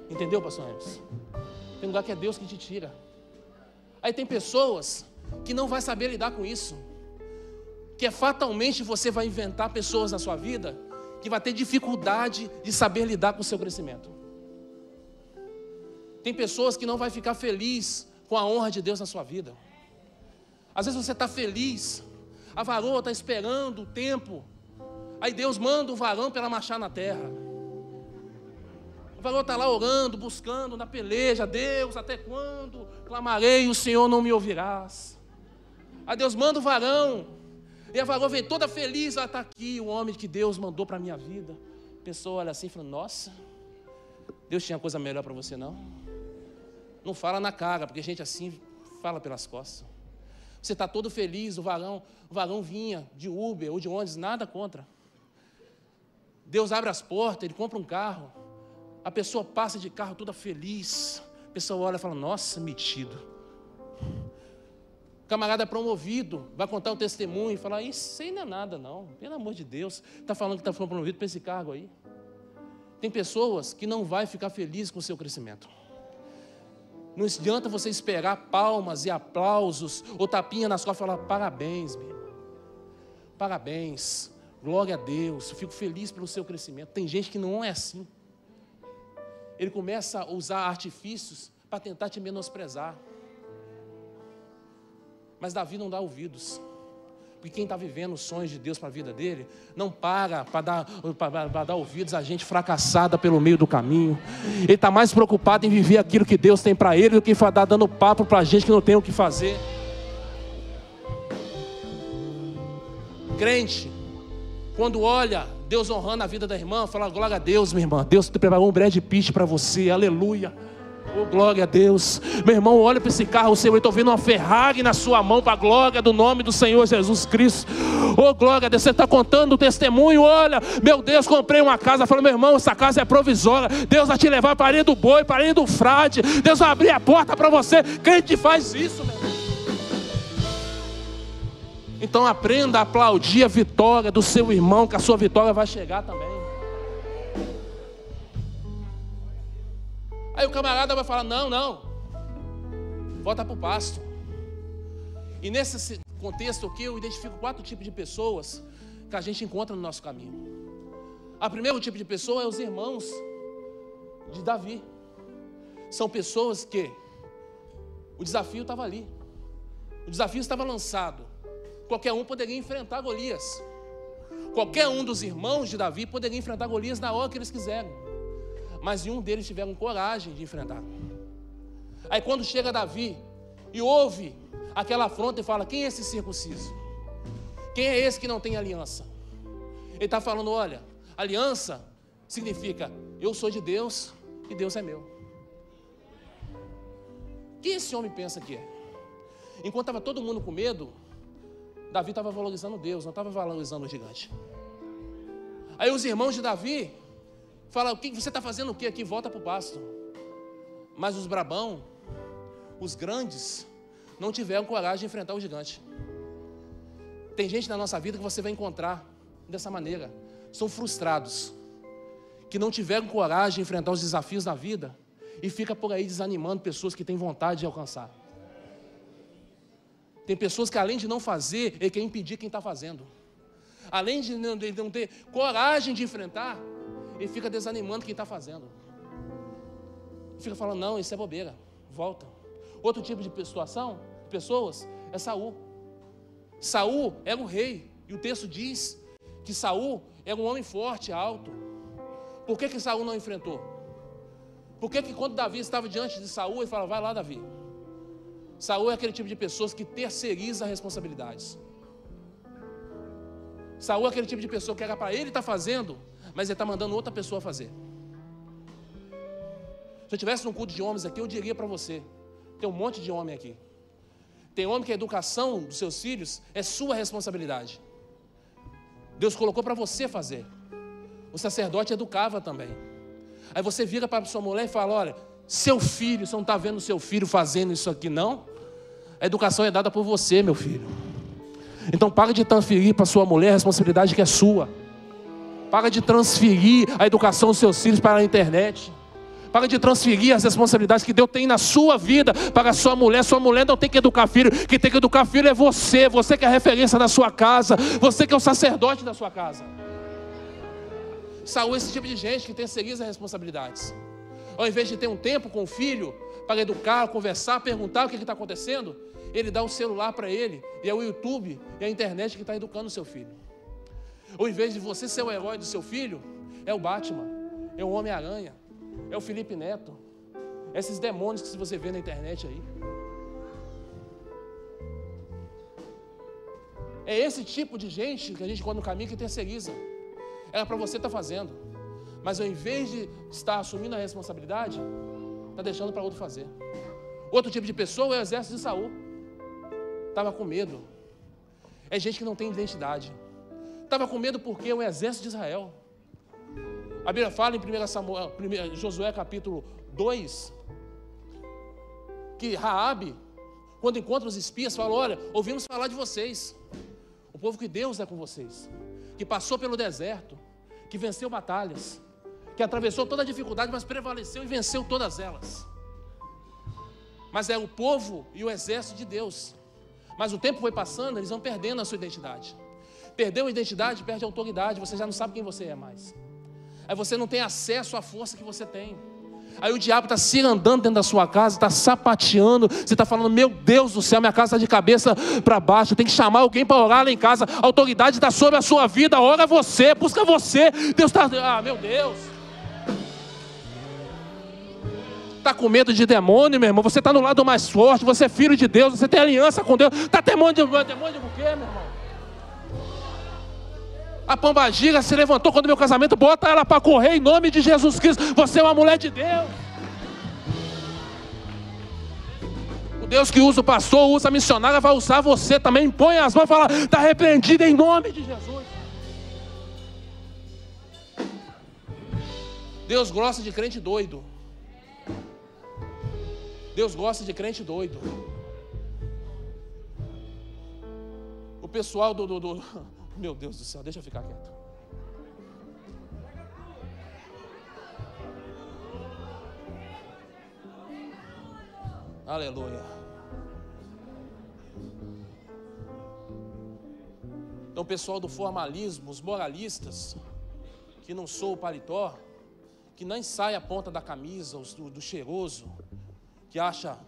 Entendeu, pastor Hermes? Tem lugar que é Deus que te tira. Aí tem pessoas que não vai saber lidar com isso. Que é fatalmente você vai inventar pessoas na sua vida que vai ter dificuldade de saber lidar com o seu crescimento. Tem pessoas que não vai ficar feliz com a honra de Deus na sua vida. Às vezes você está feliz, a varoa está esperando o tempo, aí Deus manda o varão para ela marchar na terra. O varão está lá orando, buscando na peleja, Deus, até quando clamarei, o Senhor não me ouvirás. Aí Deus manda o varão, e a varoa vem toda feliz, ela está aqui, o homem que Deus mandou para a minha vida. A pessoa olha assim e fala, nossa, Deus tinha coisa melhor para você não? Não fala na cara, porque gente assim fala pelas costas. Você está todo feliz, o varão, o varão vinha de Uber ou de ônibus, nada contra. Deus abre as portas, ele compra um carro. A pessoa passa de carro toda feliz. A pessoa olha e fala: Nossa, metido. O camarada é promovido, vai contar o testemunho e falar: Isso aí não é nada, não. Pelo amor de Deus, está falando que está promovido para esse cargo aí. Tem pessoas que não vai ficar feliz com o seu crescimento. Não adianta você esperar palmas e aplausos ou tapinha nas costas e falar parabéns, meu. Parabéns. Glória a Deus. Eu fico feliz pelo seu crescimento. Tem gente que não é assim. Ele começa a usar artifícios para tentar te menosprezar. Mas Davi não dá ouvidos. Porque quem está vivendo os sonhos de Deus para a vida dele, não para para dar, dar ouvidos a gente fracassada pelo meio do caminho. Ele está mais preocupado em viver aquilo que Deus tem para ele do que estar dando papo para a gente que não tem o que fazer. Crente, quando olha Deus honrando a vida da irmã, fala glória a Deus, minha irmã. Deus te preparou um Brad Pitt para você, aleluia. Oh, glória a Deus. Meu irmão, olha para esse carro seu. Eu estou vendo uma Ferrari na sua mão para a glória do nome do Senhor Jesus Cristo. Oh, glória a Deus. Você está contando o testemunho. Olha, meu Deus, comprei uma casa. Falei, meu irmão, essa casa é provisória. Deus vai te levar para a do boi, para a do frade. Deus vai abrir a porta para você. Quem te faz isso, meu irmão? Então aprenda a aplaudir a vitória do seu irmão, que a sua vitória vai chegar também. Aí o camarada vai falar: não, não, volta para o pasto. E nesse contexto aqui eu identifico quatro tipos de pessoas. que a gente encontra no nosso caminho. A primeiro tipo de pessoa é os irmãos de Davi. São pessoas que o desafio estava ali. O desafio estava lançado. Qualquer um poderia enfrentar Golias. Qualquer um dos irmãos de Davi poderia enfrentar Golias na hora que eles quiserem. Mas nenhum deles tiveram coragem de enfrentar. Aí quando chega Davi e ouve aquela afronta e fala: Quem é esse circunciso? Quem é esse que não tem aliança? Ele está falando: Olha, aliança significa eu sou de Deus e Deus é meu. Quem esse homem pensa que é? Enquanto estava todo mundo com medo, Davi estava valorizando Deus, não estava valorizando o gigante. Aí os irmãos de Davi falam: O que você está fazendo o que aqui? Volta para o pasto. Mas os brabão, os grandes, não tiveram coragem de enfrentar o gigante. Tem gente na nossa vida que você vai encontrar dessa maneira. São frustrados, que não tiveram coragem de enfrentar os desafios da vida e fica por aí desanimando pessoas que têm vontade de alcançar. Tem pessoas que além de não fazer, ele quer impedir quem está fazendo. Além de não ter coragem de enfrentar, ele fica desanimando quem está fazendo. Fica falando, não, isso é bobeira, volta. Outro tipo de situação, pessoas, é Saul. Saul era o rei, e o texto diz que Saul era um homem forte, alto. Por que, que Saul não enfrentou? Por que, que quando Davi estava diante de Saul, ele falava, vai lá, Davi. Saul é aquele tipo de pessoas que terceiriza responsabilidades. Saul é aquele tipo de pessoa que era para ele estar tá fazendo, mas ele está mandando outra pessoa fazer. Se eu tivesse um culto de homens aqui, eu diria para você: tem um monte de homem aqui. Tem homem que a educação dos seus filhos é sua responsabilidade. Deus colocou para você fazer. O sacerdote educava também. Aí você vira para sua mulher e fala: olha, seu filho, você não está vendo seu filho fazendo isso aqui, não? A educação é dada por você, meu filho. Então paga de transferir para sua mulher a responsabilidade que é sua. Paga de transferir a educação dos seus filhos para a internet. Paga de transferir as responsabilidades que Deus tem na sua vida para a sua mulher. Sua mulher não tem que educar filho. Quem tem que educar filho é você. Você que é a referência da sua casa. Você que é o sacerdote da sua casa. Saúl é esse tipo de gente que tem seguido as responsabilidades. Ao invés de ter um tempo com o filho para educar, conversar, perguntar o que está acontecendo, ele dá o celular para ele, e é o YouTube e a internet que está educando o seu filho. Ao invés de você ser o herói do seu filho, é o Batman, é o Homem-Aranha, é o Felipe Neto, esses demônios que você vê na internet aí. É esse tipo de gente que a gente encontra no caminho que terceiriza. Era para você estar tá fazendo. Mas ao invés de estar assumindo a responsabilidade, está deixando para outro fazer. Outro tipo de pessoa é o exército de Saul. Estava com medo. É gente que não tem identidade. Estava com medo porque é o exército de Israel. A Bíblia fala em 1 Samuel, 1 Josué capítulo 2, que Raabe, quando encontra os espias, fala: Olha, ouvimos falar de vocês. O povo que Deus é com vocês, que passou pelo deserto, que venceu batalhas, que atravessou toda a dificuldade, mas prevaleceu e venceu todas elas. Mas é o povo e o exército de Deus. Mas o tempo foi passando, eles vão perdendo a sua identidade. Perdeu a identidade, perde a autoridade, você já não sabe quem você é mais. Aí você não tem acesso à força que você tem. Aí o diabo está se andando dentro da sua casa, está sapateando. Você está falando, meu Deus do céu, minha casa está de cabeça para baixo. Tem que chamar alguém para orar lá em casa. A autoridade está sobre a sua vida. Ora você, busca você. Deus está. Ah, meu Deus. Está com medo de demônio, meu irmão? Você está no lado mais forte, você é filho de Deus, você tem aliança com Deus. Está demônio de demônio de quê, meu irmão? A pombagira se levantou quando meu casamento, bota ela para correr em nome de Jesus Cristo. Você é uma mulher de Deus. O Deus que usa o pastor, usa a missionária, vai usar você também. Põe as mãos e fala: está repreendido em nome de Jesus. Deus gosta de crente doido. Deus gosta de crente doido. O pessoal do, do, do, Meu Deus do céu, deixa eu ficar quieto. Aleluia. Então, pessoal do formalismo, os moralistas, que não sou o paletó, que nem sai a ponta da camisa, os do, do cheiroso, que acha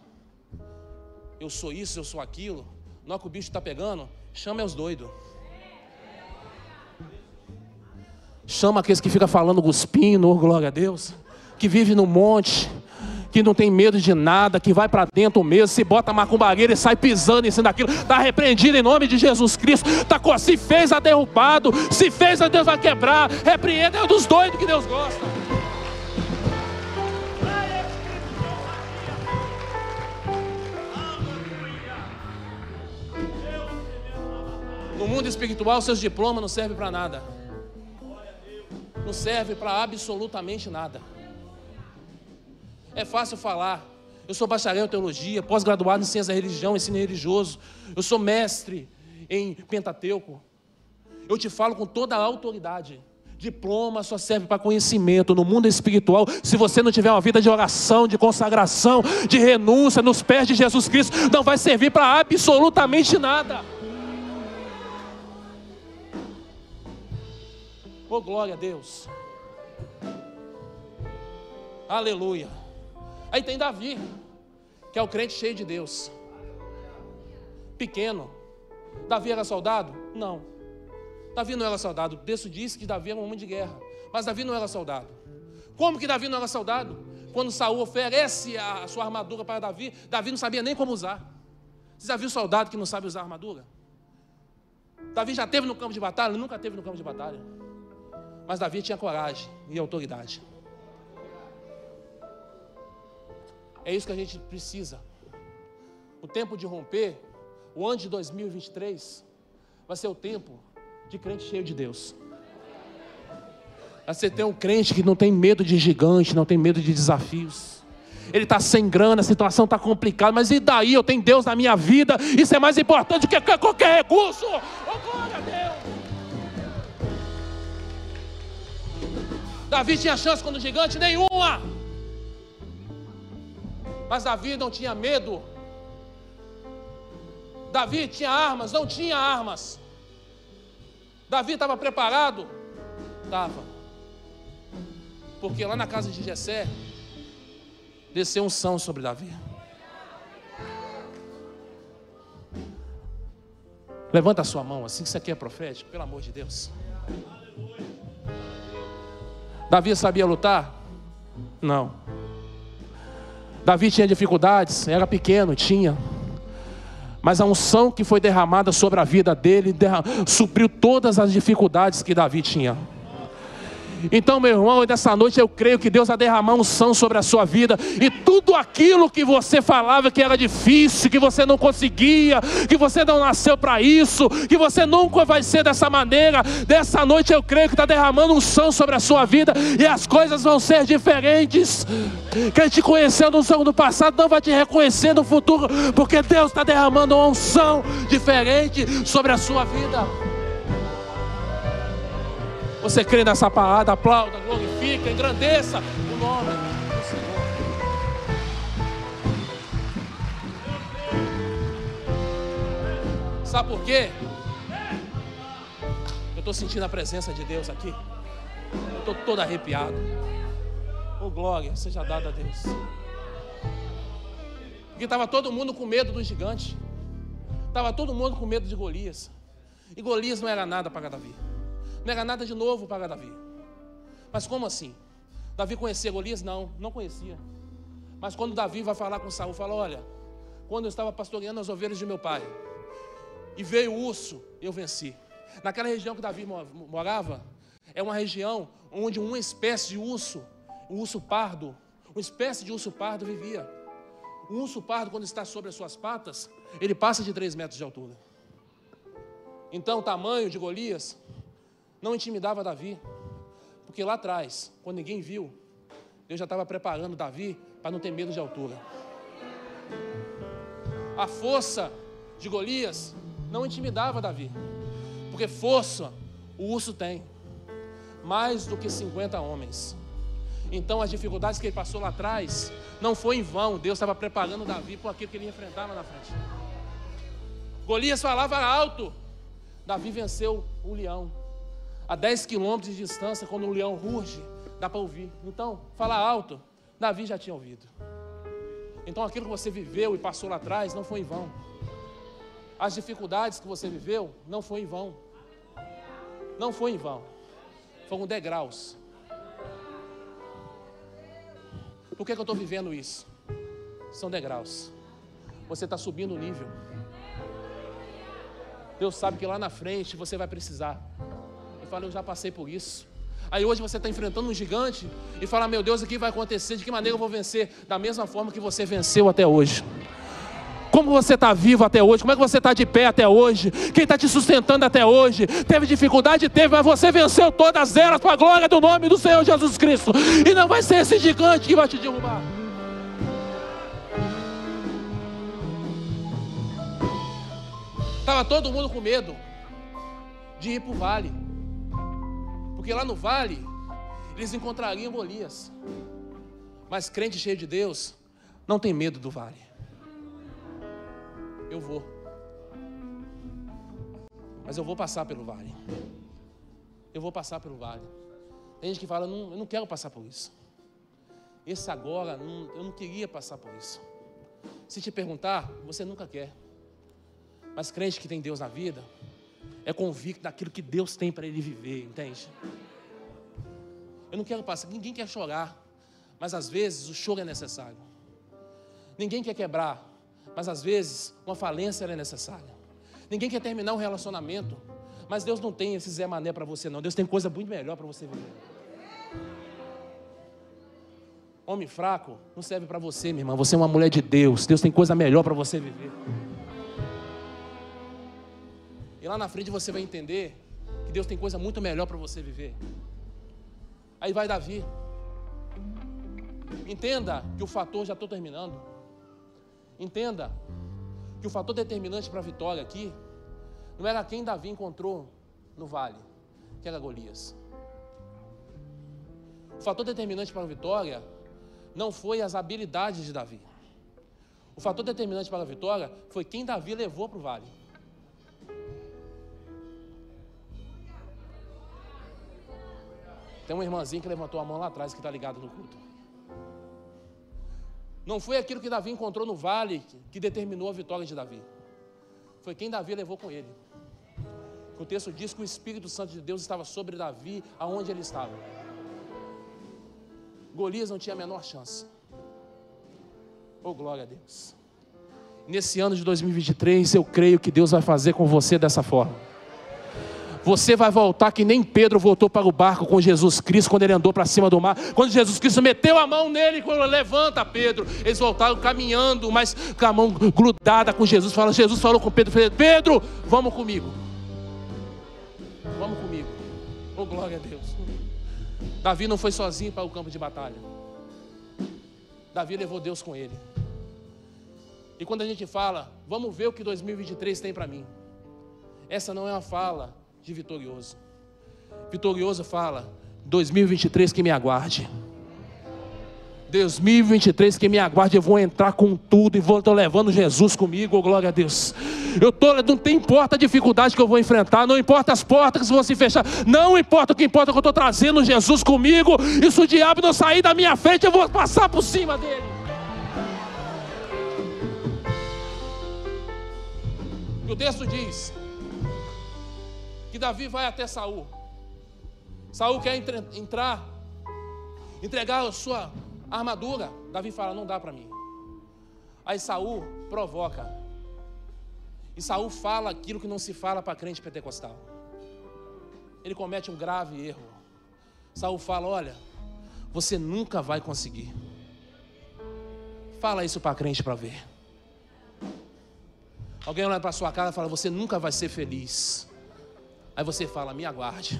eu sou isso, eu sou aquilo, não é que o bicho está pegando, chama os doidos. Chama aqueles que ficam falando cuspindo, oh, glória a Deus, que vive no monte, que não tem medo de nada, que vai para dentro mesmo, se bota macumbagueira e sai pisando em cima daquilo, está repreendido em nome de Jesus Cristo, tá, se fez a derrubado, se fez a Deus vai quebrar, repreenda é dos doidos que Deus gosta. No mundo espiritual, seus diplomas não servem para nada não serve para absolutamente nada. É fácil falar. Eu sou bacharel em teologia, pós-graduado em ciência da religião, ensino religioso. Eu sou mestre em Pentateuco. Eu te falo com toda a autoridade. Diploma só serve para conhecimento no mundo espiritual. Se você não tiver uma vida de oração, de consagração, de renúncia nos pés de Jesus Cristo, não vai servir para absolutamente nada. Oh, glória a Deus. Aleluia. Aí tem Davi, que é o crente cheio de Deus. Pequeno. Davi era soldado? Não. Davi não era soldado. O texto diz que Davi era um homem de guerra. Mas Davi não era soldado. Como que Davi não era soldado? Quando Saul oferece a sua armadura para Davi, Davi não sabia nem como usar. Você já viu soldado que não sabe usar armadura? Davi já teve no campo de batalha? Nunca teve no campo de batalha. Mas Davi tinha coragem e autoridade. É isso que a gente precisa. O tempo de romper, o ano de 2023, vai ser o tempo de crente cheio de Deus. Você tem um crente que não tem medo de gigante, não tem medo de desafios. Ele está sem grana, a situação está complicada, mas e daí? Eu tenho Deus na minha vida, isso é mais importante do que qualquer recurso. Davi tinha chance contra o gigante? Nenhuma. Mas Davi não tinha medo. Davi tinha armas? Não tinha armas. Davi estava preparado? Estava. Porque lá na casa de Jessé, desceu um são sobre Davi. Levanta a sua mão assim que você quer profético, pelo amor de Deus. Davi sabia lutar? Não. Davi tinha dificuldades, era pequeno, tinha. Mas a unção que foi derramada sobre a vida dele supriu todas as dificuldades que Davi tinha. Então, meu irmão, nessa noite eu creio que Deus vai derramar unção sobre a sua vida. E tudo aquilo que você falava que era difícil, que você não conseguia, que você não nasceu para isso, que você nunca vai ser dessa maneira, dessa noite eu creio que está derramando unção sobre a sua vida e as coisas vão ser diferentes. Quem te conheceu no passado não vai te reconhecer no futuro, porque Deus está derramando uma unção diferente sobre a sua vida. Você crê nessa parada, aplauda, glorifica, engrandeça o nome do Senhor. Sabe por quê? Eu estou sentindo a presença de Deus aqui. Eu estou todo arrepiado. Oh, glória, seja dada a Deus. Porque estava todo mundo com medo do gigante. Estava todo mundo com medo de Golias. E Golias não era nada para Davi. Não era nada de novo para Davi. Mas como assim? Davi conhecia Golias? Não, não conhecia. Mas quando Davi vai falar com Saul, fala: Olha, quando eu estava pastoreando as ovelhas de meu pai, e veio o urso, eu venci. Naquela região que Davi morava, é uma região onde uma espécie de urso, um urso pardo, uma espécie de urso pardo vivia. O urso pardo, quando está sobre as suas patas, ele passa de 3 metros de altura. Então, o tamanho de Golias não intimidava Davi, porque lá atrás, quando ninguém viu, Deus já estava preparando Davi para não ter medo de altura. A força de Golias não intimidava Davi, porque força o urso tem, mais do que 50 homens. Então as dificuldades que ele passou lá atrás não foi em vão, Deus estava preparando Davi para aquilo que ele enfrentava na frente. Golias falava alto, Davi venceu o leão. A 10 quilômetros de distância, quando o leão ruge, dá para ouvir. Então, fala alto. Davi já tinha ouvido. Então, aquilo que você viveu e passou lá atrás não foi em vão. As dificuldades que você viveu não foi em vão. Não foi em vão. Foram degraus. Por que, que eu estou vivendo isso? São degraus. Você está subindo o nível. Deus sabe que lá na frente você vai precisar. Eu falo, eu já passei por isso. Aí hoje você está enfrentando um gigante e fala, meu Deus, o que vai acontecer? De que maneira eu vou vencer? Da mesma forma que você venceu até hoje. Como você está vivo até hoje? Como é que você está de pé até hoje? Quem está te sustentando até hoje? Teve dificuldade? Teve, mas você venceu todas elas para a glória do nome do Senhor Jesus Cristo. E não vai ser esse gigante que vai te derrubar. Estava todo mundo com medo de ir para o vale. Porque lá no vale, eles encontrariam Golias. Mas crente cheio de Deus, não tem medo do vale. Eu vou. Mas eu vou passar pelo vale. Eu vou passar pelo vale. Tem gente que fala, não, eu não quero passar por isso. Esse agora, não, eu não queria passar por isso. Se te perguntar, você nunca quer. Mas crente que tem Deus na vida é convicto daquilo que Deus tem para ele viver, entende? Eu não quero passar, ninguém quer chorar, mas às vezes o choro é necessário. Ninguém quer quebrar, mas às vezes uma falência é necessária. Ninguém quer terminar um relacionamento, mas Deus não tem esse Zé Mané para você, não. Deus tem coisa muito melhor para você viver. Homem fraco não serve para você, minha irmã. Você é uma mulher de Deus. Deus tem coisa melhor para você viver. E lá na frente você vai entender que Deus tem coisa muito melhor para você viver. Aí vai Davi. Entenda que o fator, já estou terminando. Entenda que o fator determinante para a vitória aqui não era quem Davi encontrou no vale, que era Golias. O fator determinante para a vitória não foi as habilidades de Davi. O fator determinante para a vitória foi quem Davi levou para o vale. Tem uma irmãzinha que levantou a mão lá atrás que está ligada no culto. Não foi aquilo que Davi encontrou no vale que determinou a vitória de Davi. Foi quem Davi levou com ele. O texto diz que o Espírito Santo de Deus estava sobre Davi, aonde ele estava. Golias não tinha a menor chance. Oh, glória a Deus. Nesse ano de 2023, eu creio que Deus vai fazer com você dessa forma. Você vai voltar que nem Pedro voltou para o barco com Jesus Cristo quando ele andou para cima do mar. Quando Jesus Cristo meteu a mão nele, quando levanta Pedro, eles voltaram caminhando, mas com a mão grudada com Jesus. Fala, Jesus falou com Pedro, Pedro, vamos comigo. Vamos comigo. Oh glória a Deus. Davi não foi sozinho para o campo de batalha. Davi levou Deus com ele. E quando a gente fala, vamos ver o que 2023 tem para mim. Essa não é uma fala de vitorioso. Vitorioso fala: 2023 que me aguarde. 2023 que me aguarde, eu vou entrar com tudo e vou estar levando Jesus comigo, oh, glória a Deus. Eu tô, não tem importa a dificuldade que eu vou enfrentar, não importa as portas que vão se fechar, não importa o que importa que eu estou trazendo Jesus comigo. E se o diabo não sair da minha frente, eu vou passar por cima dele. E o texto diz: que Davi vai até Saul. Saul quer entre, entrar, entregar a sua armadura. Davi fala: não dá para mim. Aí Saul provoca. E Saul fala aquilo que não se fala para crente pentecostal. Ele comete um grave erro. Saul fala: olha, você nunca vai conseguir. Fala isso para crente para ver. Alguém olha para sua casa e fala: Você nunca vai ser feliz. Aí você fala: Me aguarde.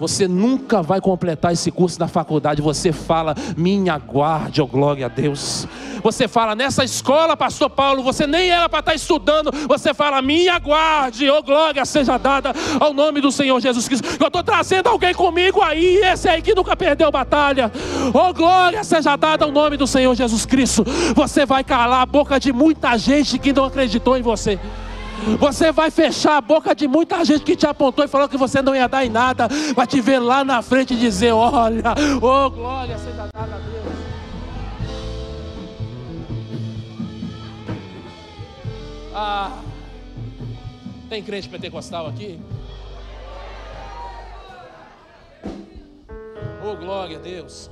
Você nunca vai completar esse curso na faculdade. Você fala, minha aguarde, oh glória a Deus. Você fala, nessa escola, pastor Paulo, você nem era para estar tá estudando. Você fala, minha aguarde, oh glória seja dada ao nome do Senhor Jesus Cristo. Eu estou trazendo alguém comigo aí, esse aí que nunca perdeu batalha. Oh glória seja dada ao nome do Senhor Jesus Cristo. Você vai calar a boca de muita gente que não acreditou em você. Você vai fechar a boca de muita gente que te apontou e falou que você não ia dar em nada. Vai te ver lá na frente e dizer: Olha, oh glória seja dada a Deus. Ah, tem crente pentecostal aqui? Oh, glória a Deus.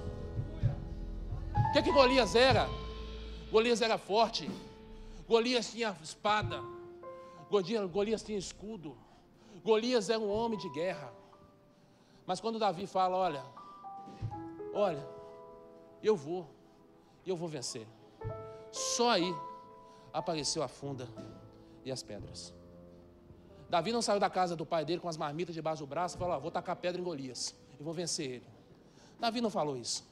O que, que Golias era? Golias era forte. Golias tinha espada. Golias tinha escudo. Golias era um homem de guerra. Mas quando Davi fala, olha, olha, eu vou, eu vou vencer. Só aí apareceu a funda e as pedras. Davi não saiu da casa do pai dele com as marmitas debaixo do braço e falou: ah, vou tacar pedra em Golias e vou vencer ele. Davi não falou isso.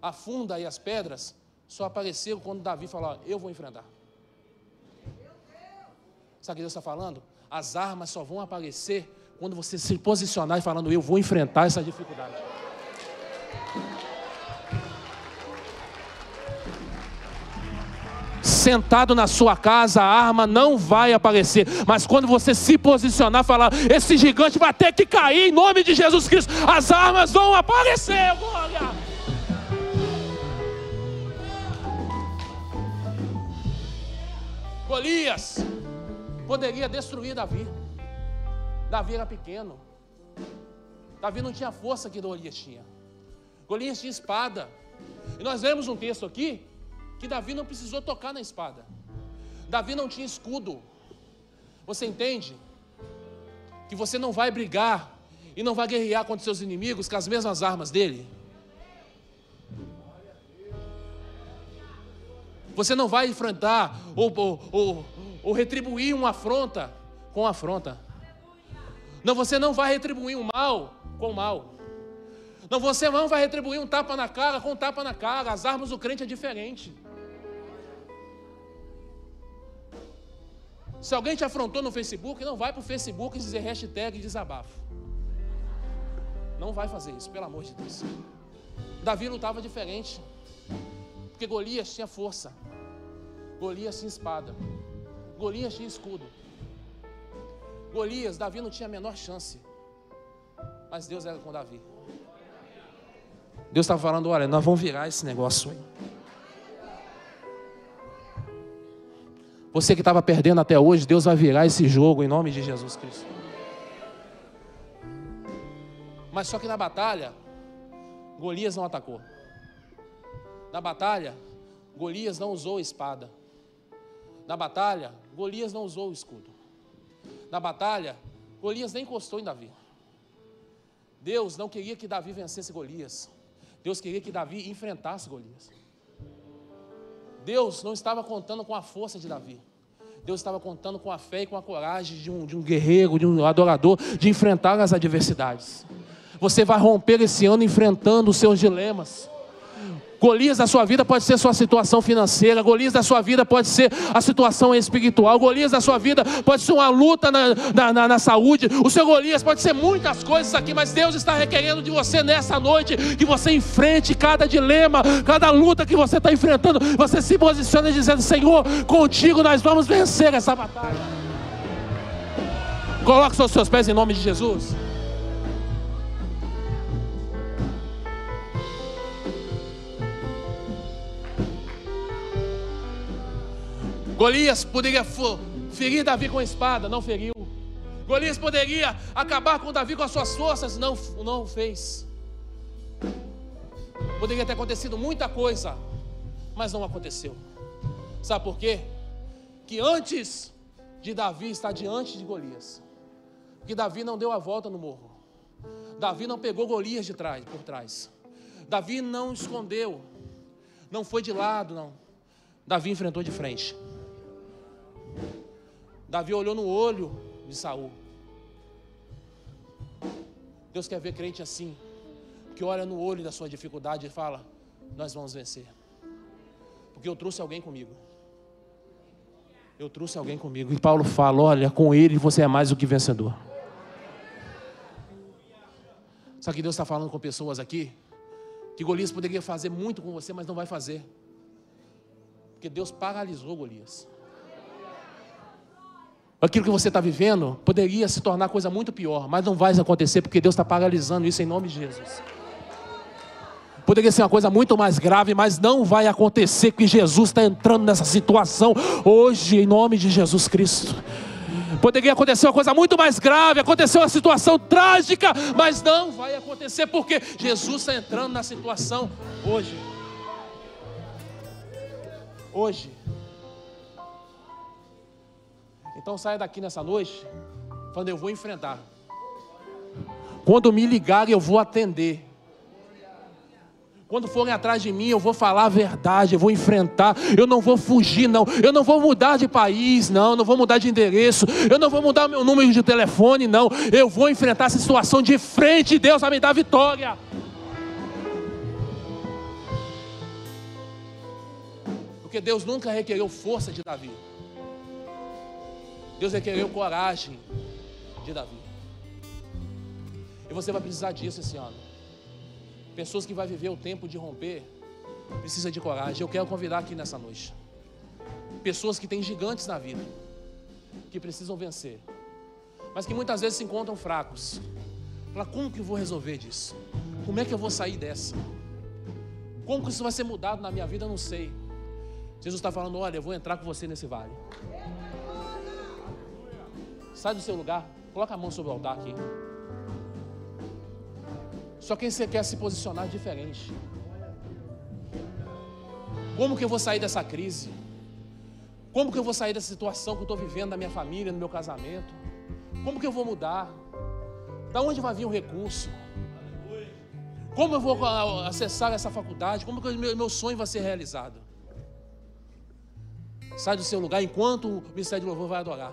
A funda e as pedras só apareceram quando Davi falou: Eu vou enfrentar. Sabe o que Deus está falando? As armas só vão aparecer quando você se posicionar e falando: Eu vou enfrentar essa dificuldade. Sentado na sua casa, a arma não vai aparecer. Mas quando você se posicionar, falar: Esse gigante vai ter que cair em nome de Jesus Cristo, as armas vão aparecer. Glória! Golias poderia destruir Davi. Davi era pequeno. Davi não tinha força que Golias tinha. Golias tinha espada. E nós vemos um texto aqui que Davi não precisou tocar na espada. Davi não tinha escudo. Você entende? Que você não vai brigar e não vai guerrear contra seus inimigos com as mesmas armas dele. Você não vai enfrentar ou, ou retribuir uma afronta com afronta. Não, você não vai retribuir um mal com o mal. Não, você não vai retribuir um tapa na cara com um tapa na cara. As armas do crente é diferente. Se alguém te afrontou no Facebook, não vai para o Facebook dizer hashtag desabafo. Não vai fazer isso, pelo amor de Deus. Davi lutava diferente. Porque Golias tinha força. Golias tinha espada. Golias tinha escudo. Golias, Davi não tinha a menor chance. Mas Deus era com Davi. Deus estava falando: olha, nós vamos virar esse negócio. Você que estava perdendo até hoje, Deus vai virar esse jogo em nome de Jesus Cristo. Mas só que na batalha, Golias não atacou. Na batalha, Golias não usou espada. Na batalha, Golias não usou o escudo. Na batalha, Golias nem encostou em Davi. Deus não queria que Davi vencesse Golias. Deus queria que Davi enfrentasse Golias. Deus não estava contando com a força de Davi. Deus estava contando com a fé e com a coragem de um, de um guerreiro, de um adorador, de enfrentar as adversidades. Você vai romper esse ano enfrentando os seus dilemas. Golias da sua vida pode ser sua situação financeira, Golias da sua vida pode ser a situação espiritual, Golias da sua vida pode ser uma luta na, na, na, na saúde, o seu Golias pode ser muitas coisas aqui, mas Deus está requerendo de você nessa noite que você enfrente cada dilema, cada luta que você está enfrentando, você se posiciona dizendo: Senhor, contigo nós vamos vencer essa batalha. Coloque os seus pés em nome de Jesus. Golias poderia ferir Davi com a espada, não feriu. Golias poderia acabar com Davi com as suas forças, não, não fez. Poderia ter acontecido muita coisa, mas não aconteceu. Sabe por quê? Que antes de Davi estar diante de Golias, que Davi não deu a volta no morro. Davi não pegou Golias de trás, por trás. Davi não escondeu, não foi de lado, não. Davi enfrentou de frente. Davi olhou no olho de Saul. Deus quer ver crente assim, que olha no olho da sua dificuldade e fala: Nós vamos vencer. Porque eu trouxe alguém comigo. Eu trouxe alguém comigo. E Paulo fala: Olha, com ele você é mais do que vencedor. Sabe que Deus está falando com pessoas aqui? Que Golias poderia fazer muito com você, mas não vai fazer. Porque Deus paralisou Golias. Aquilo que você está vivendo poderia se tornar coisa muito pior, mas não vai acontecer porque Deus está paralisando isso em nome de Jesus. Poderia ser uma coisa muito mais grave, mas não vai acontecer que Jesus está entrando nessa situação hoje, em nome de Jesus Cristo. Poderia acontecer uma coisa muito mais grave, aconteceu uma situação trágica, mas não vai acontecer porque Jesus está entrando na situação hoje. Hoje. Então saia daqui nessa noite, falando: eu vou enfrentar. Quando me ligarem, eu vou atender. Quando forem atrás de mim, eu vou falar a verdade, eu vou enfrentar, eu não vou fugir, não. Eu não vou mudar de país, não. Eu não vou mudar de endereço, eu não vou mudar meu número de telefone, não. Eu vou enfrentar essa situação de frente, Deus vai me dar vitória. Porque Deus nunca requereu força de Davi. Deus requereu coragem de Davi. E você vai precisar disso esse ano. Pessoas que vai viver o tempo de romper, precisa de coragem. Eu quero convidar aqui nessa noite. Pessoas que têm gigantes na vida, que precisam vencer, mas que muitas vezes se encontram fracos. Fala, como que eu vou resolver disso? Como é que eu vou sair dessa? Como que isso vai ser mudado na minha vida? Eu não sei. Jesus está falando: olha, eu vou entrar com você nesse vale. Sai do seu lugar, coloca a mão sobre o altar aqui. Só quem você quer se posicionar diferente. Como que eu vou sair dessa crise? Como que eu vou sair dessa situação que eu estou vivendo na minha família, no meu casamento? Como que eu vou mudar? Da onde vai vir o recurso? Como eu vou acessar essa faculdade? Como que o meu, meu sonho vai ser realizado? Sai do seu lugar enquanto o Ministério de Louvor vai adorar.